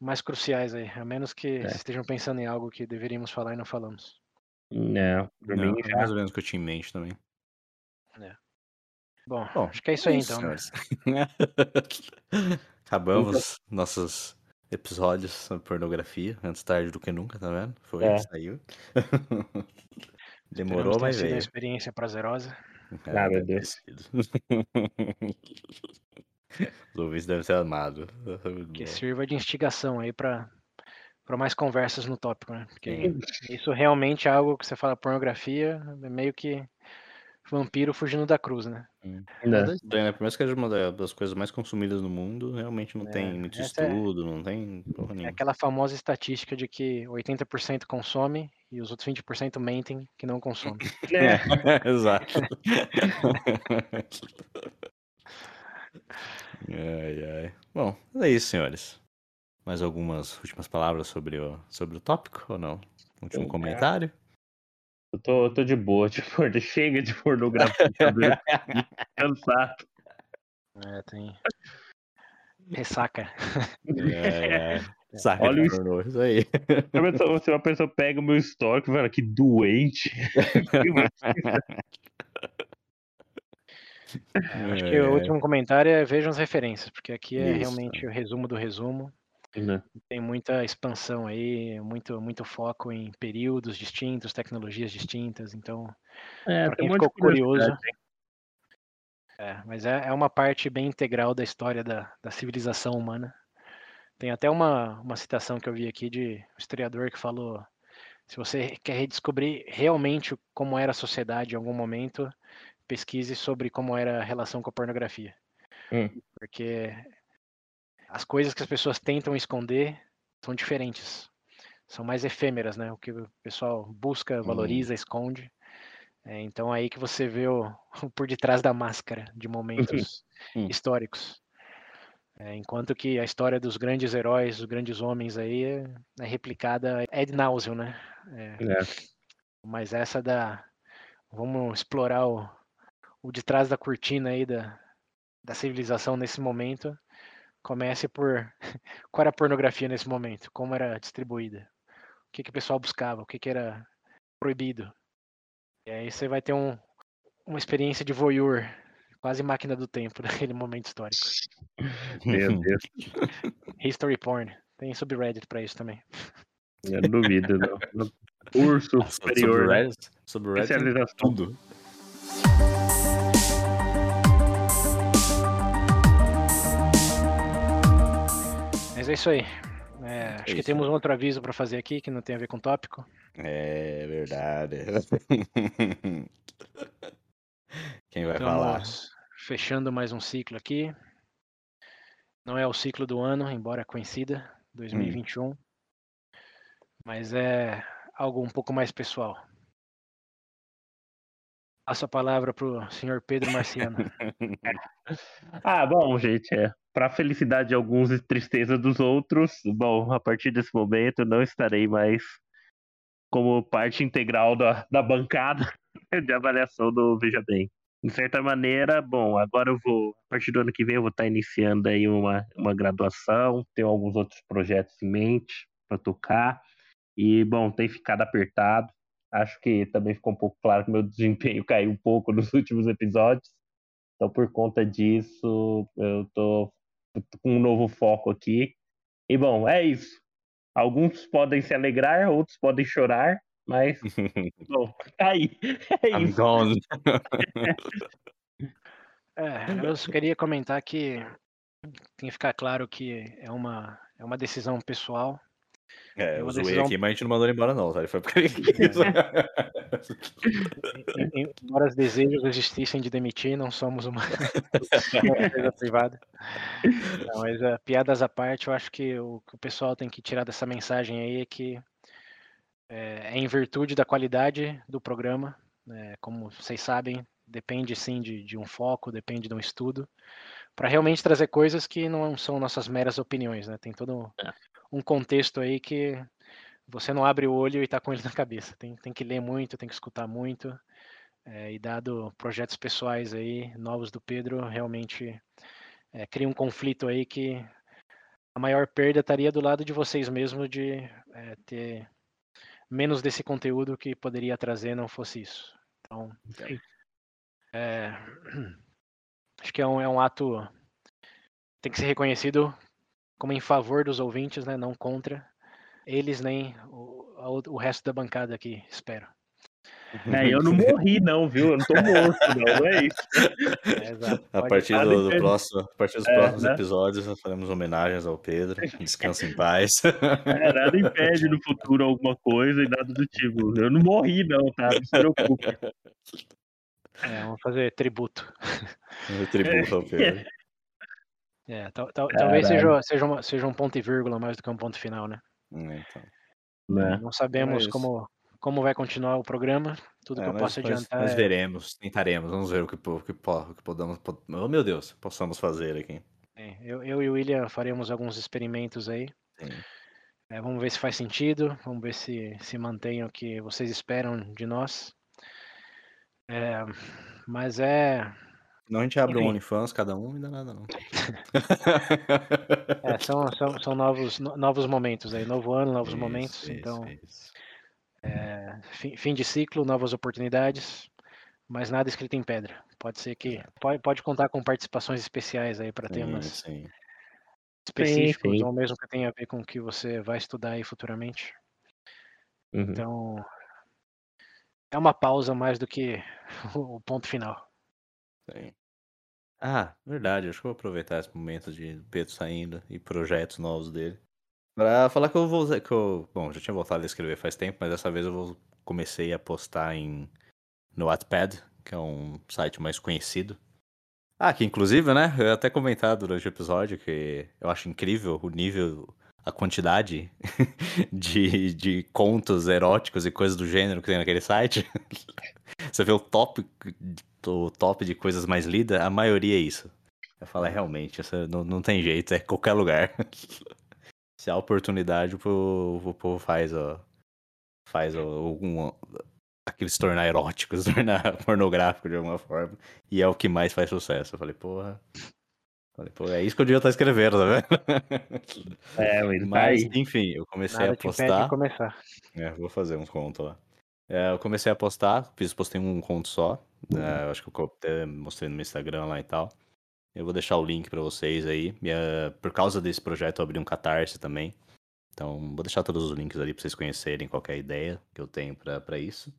mais cruciais aí. A menos que É. vocês estejam pensando em algo que deveríamos falar e não falamos. Não, por Não, mim é mais ou menos o que eu tinha em mente também. Bom, Bom, acho que é isso aí então, né? Acabamos nossos episódios sobre pornografia, antes tarde do que nunca, tá vendo? Foi, É. saiu. Demorou, mas sido uma veio. experiência prazerosa. É, Ah, meu Deus. Os ouvintes devem ter amado. Que sirva de instigação aí para para mais conversas no tópico, né? Porque Sim. isso realmente é algo que você fala pornografia, é meio que vampiro fugindo da cruz, né? É Né? das estranho, né? Por mais que seja uma da- das coisas mais consumidas no mundo, realmente não É, tem muito essa é- estudo, não tem porra É nenhuma. aquela famosa estatística de que 80% consome e os outros 20% mentem que não consome. É. Exato. Ai, ai. Bom, é isso, senhores. Mais algumas últimas palavras sobre o, sobre o tópico ou não? Último Sim, comentário? Eu tô, eu tô de boa, de porno. Chega de pornografia. tá? Cansado. É, tem. Ressaca. É, é. Saca Olha de o- pornô, isso aí. Se uma pessoa- Se uma pessoa pega o meu estoque, fala que doente. Acho que o último comentário é vejam as referências, porque aqui é Isso. realmente o resumo do resumo. Né? Tem muita expansão aí, muito, muito foco em períodos distintos, tecnologias distintas, então É, tem quem um ficou curioso. É, mas é, é uma parte bem integral da história da, da civilização humana. Tem até uma, uma citação que eu vi aqui de um historiador que falou: se você quer redescobrir realmente como era a sociedade em algum momento, pesquise sobre como era a relação com a pornografia. Hum. Porque as coisas que as pessoas tentam esconder são diferentes. São mais efêmeras, né? O que o pessoal busca, valoriza, esconde. É, então aí que você vê o, o por detrás da máscara de momentos Hum. históricos. É, enquanto que a história dos grandes heróis, dos grandes homens aí é, é replicada ad nauseam, né? É, É. mas essa da vamos explorar o, o de trás da cortina aí da, da civilização nesse momento. Comece por qual era a pornografia nesse momento, como era distribuída, o que, que o pessoal buscava, o que, que era proibido. E aí você vai ter um, uma experiência de voyeur, quase máquina do tempo naquele momento histórico. Meu Deus, History porn. Tem subreddit pra isso também. eu duvido. Não. Curso superior. né? Reddit, sobre o Reddit tem Especialização. tudo. Mas é isso aí. É, acho que temos um outro aviso pra fazer aqui que não tem a ver com o tópico. É verdade. Quem vai falar? Estamos fechando mais um ciclo aqui. Não é o ciclo do ano, embora coincida, 2021. Mas é algo um pouco mais pessoal. Passo a palavra pro senhor Pedro Marciano. Ah, bom, gente, é. Para felicidade de alguns e tristeza dos outros, bom, a partir desse momento não estarei mais como parte integral da, da bancada de avaliação do Veja Bem. De certa maneira, bom, agora eu vou, a partir do ano que vem, eu vou estar iniciando aí uma, uma graduação, tenho alguns outros projetos em mente para tocar, e, bom, tem ficado apertado. Acho que também ficou um pouco claro que meu desempenho caiu um pouco nos últimos episódios. Então, por conta disso, eu tô com um novo foco aqui. E, bom, é isso. Alguns podem se alegrar, outros podem chorar, mas, bom, tá aí. É I'm isso. gone. É, eu só queria comentar que tem que ficar claro que é uma, é uma decisão pessoal. É, É eu zoei decisão- aqui, mas a gente não mandou ele embora, não, tá? Ele foi porque ele quis. Em- Embora os desejos existissem de demitir, não somos uma uma empresa privada. Não, mas uh, piadas à parte, eu acho que o que o pessoal tem que tirar dessa mensagem aí é que é, é em virtude da qualidade do programa, né, como vocês sabem, depende sim de, de um foco, depende de um estudo, para realmente trazer coisas que não são nossas meras opiniões, né? Tem todo É. um contexto aí que você não abre o olho e tá com ele na cabeça. Tem, tem que ler muito, tem que escutar muito. é, e dado projetos pessoais aí, novos do Pedro, realmente é, cria um conflito aí que a maior perda estaria do lado de vocês mesmo de é, ter menos desse conteúdo que poderia trazer não fosse isso. Então, é, acho que é um, é um ato tem que ser reconhecido como em favor dos ouvintes, né, não contra eles nem o, o- resto da bancada aqui, espero. É, eu não morri, não, viu? Eu não tô morto, não, não é isso. É. A partir do, do ser. próximo, a partir dos É, próximos né? episódios, nós faremos homenagens ao Pedro. Descansa em paz. É, nada impede no futuro alguma coisa e nada do tipo. Eu não morri, não, tá? Não se preocupe. é, vamos fazer tributo. Um tributo ao Pedro. É, tal- tal- talvez seja, seja, uma- seja um ponto e vírgula mais do que um ponto final, né? Hum, Então. Né? Não sabemos isso. como, como vai continuar o programa. Tudo É, que eu posso adiantar Nós é- veremos, tentaremos, vamos ver o que, po- o que, o que podamos. Oh, meu Deus, possamos fazer aqui. é, eu, eu e o William faremos alguns experimentos aí. Sim. É, vamos ver se faz sentido, vamos ver se se mantém o que vocês esperam de nós. É, mas é, Não a gente abre um Enfim. OnlyFans, cada um, não dá nada, não. é, são, são, são novos, no- novos momentos aí, novo ano, novos Isso, momentos. isso, então, isso. fim, fim de ciclo, novas oportunidades, mas nada escrito em pedra. Pode ser que pode, pode contar com participações especiais aí para Sim, temas sim. específicos sim. ou mesmo que tenha a ver com o que você vai estudar aí futuramente. Uhum. Então, é uma pausa mais do que o ponto final. Sim. Ah, verdade. Acho que eu vou aproveitar esse momento de Pedro saindo e projetos novos dele. Pra falar que eu vou. Que eu, bom, já tinha voltado a escrever faz tempo, mas dessa vez eu vou, comecei a postar em, no Wattpad, que é um site mais conhecido. Ah, que inclusive, né? Eu até comentar durante o episódio que eu acho incrível o nível, a quantidade de, de contos eróticos e coisas do gênero que tem naquele site. Você vê o top, o top de coisas mais lidas, a maioria é isso. Eu falo, é realmente, essa, não, não tem jeito, é qualquer lugar. Se há oportunidade, o povo, o povo faz, ó, faz ó, algum, aqueles se tornar eróticos, se tornar pornográfico de alguma forma. E é o que mais faz sucesso. Eu falei, porra. Falei, pô, é isso que eu devia estar escrevendo, tá vendo? É, ele tá Mas, aí. enfim, eu comecei Nada a postar. começar. É, vou fazer uns contos lá. É, eu comecei a postar, fiz, postei um conto só. Né, eu acho que eu até mostrei no meu Instagram lá e tal. Eu vou deixar o link pra vocês aí. É, por causa desse projeto, eu abri um catarse também. Então, vou deixar todos os links ali pra vocês conhecerem qualquer ideia que eu tenho pra, pra isso.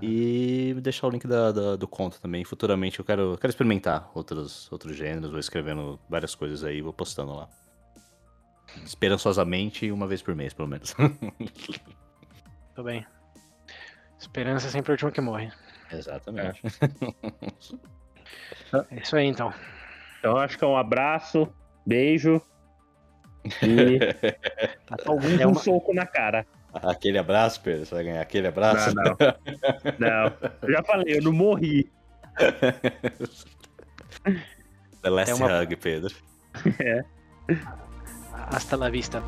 E deixar o link da, da- do conto também. Futuramente eu quero, quero experimentar outros, outros gêneros, vou escrevendo várias coisas aí e vou postando lá. Esperançosamente, uma vez por mês, pelo menos. Tudo bem. Esperança é sempre a última que morre. Exatamente. É isso aí então. Então acho que é um abraço, beijo e talvez É um uma- soco na cara. Aquele abraço, Pedro. Você vai ganhar aquele abraço? Não, não. Não, eu já falei, eu não morri. The Last É uma- Hug, Pedro. Hasta la vista.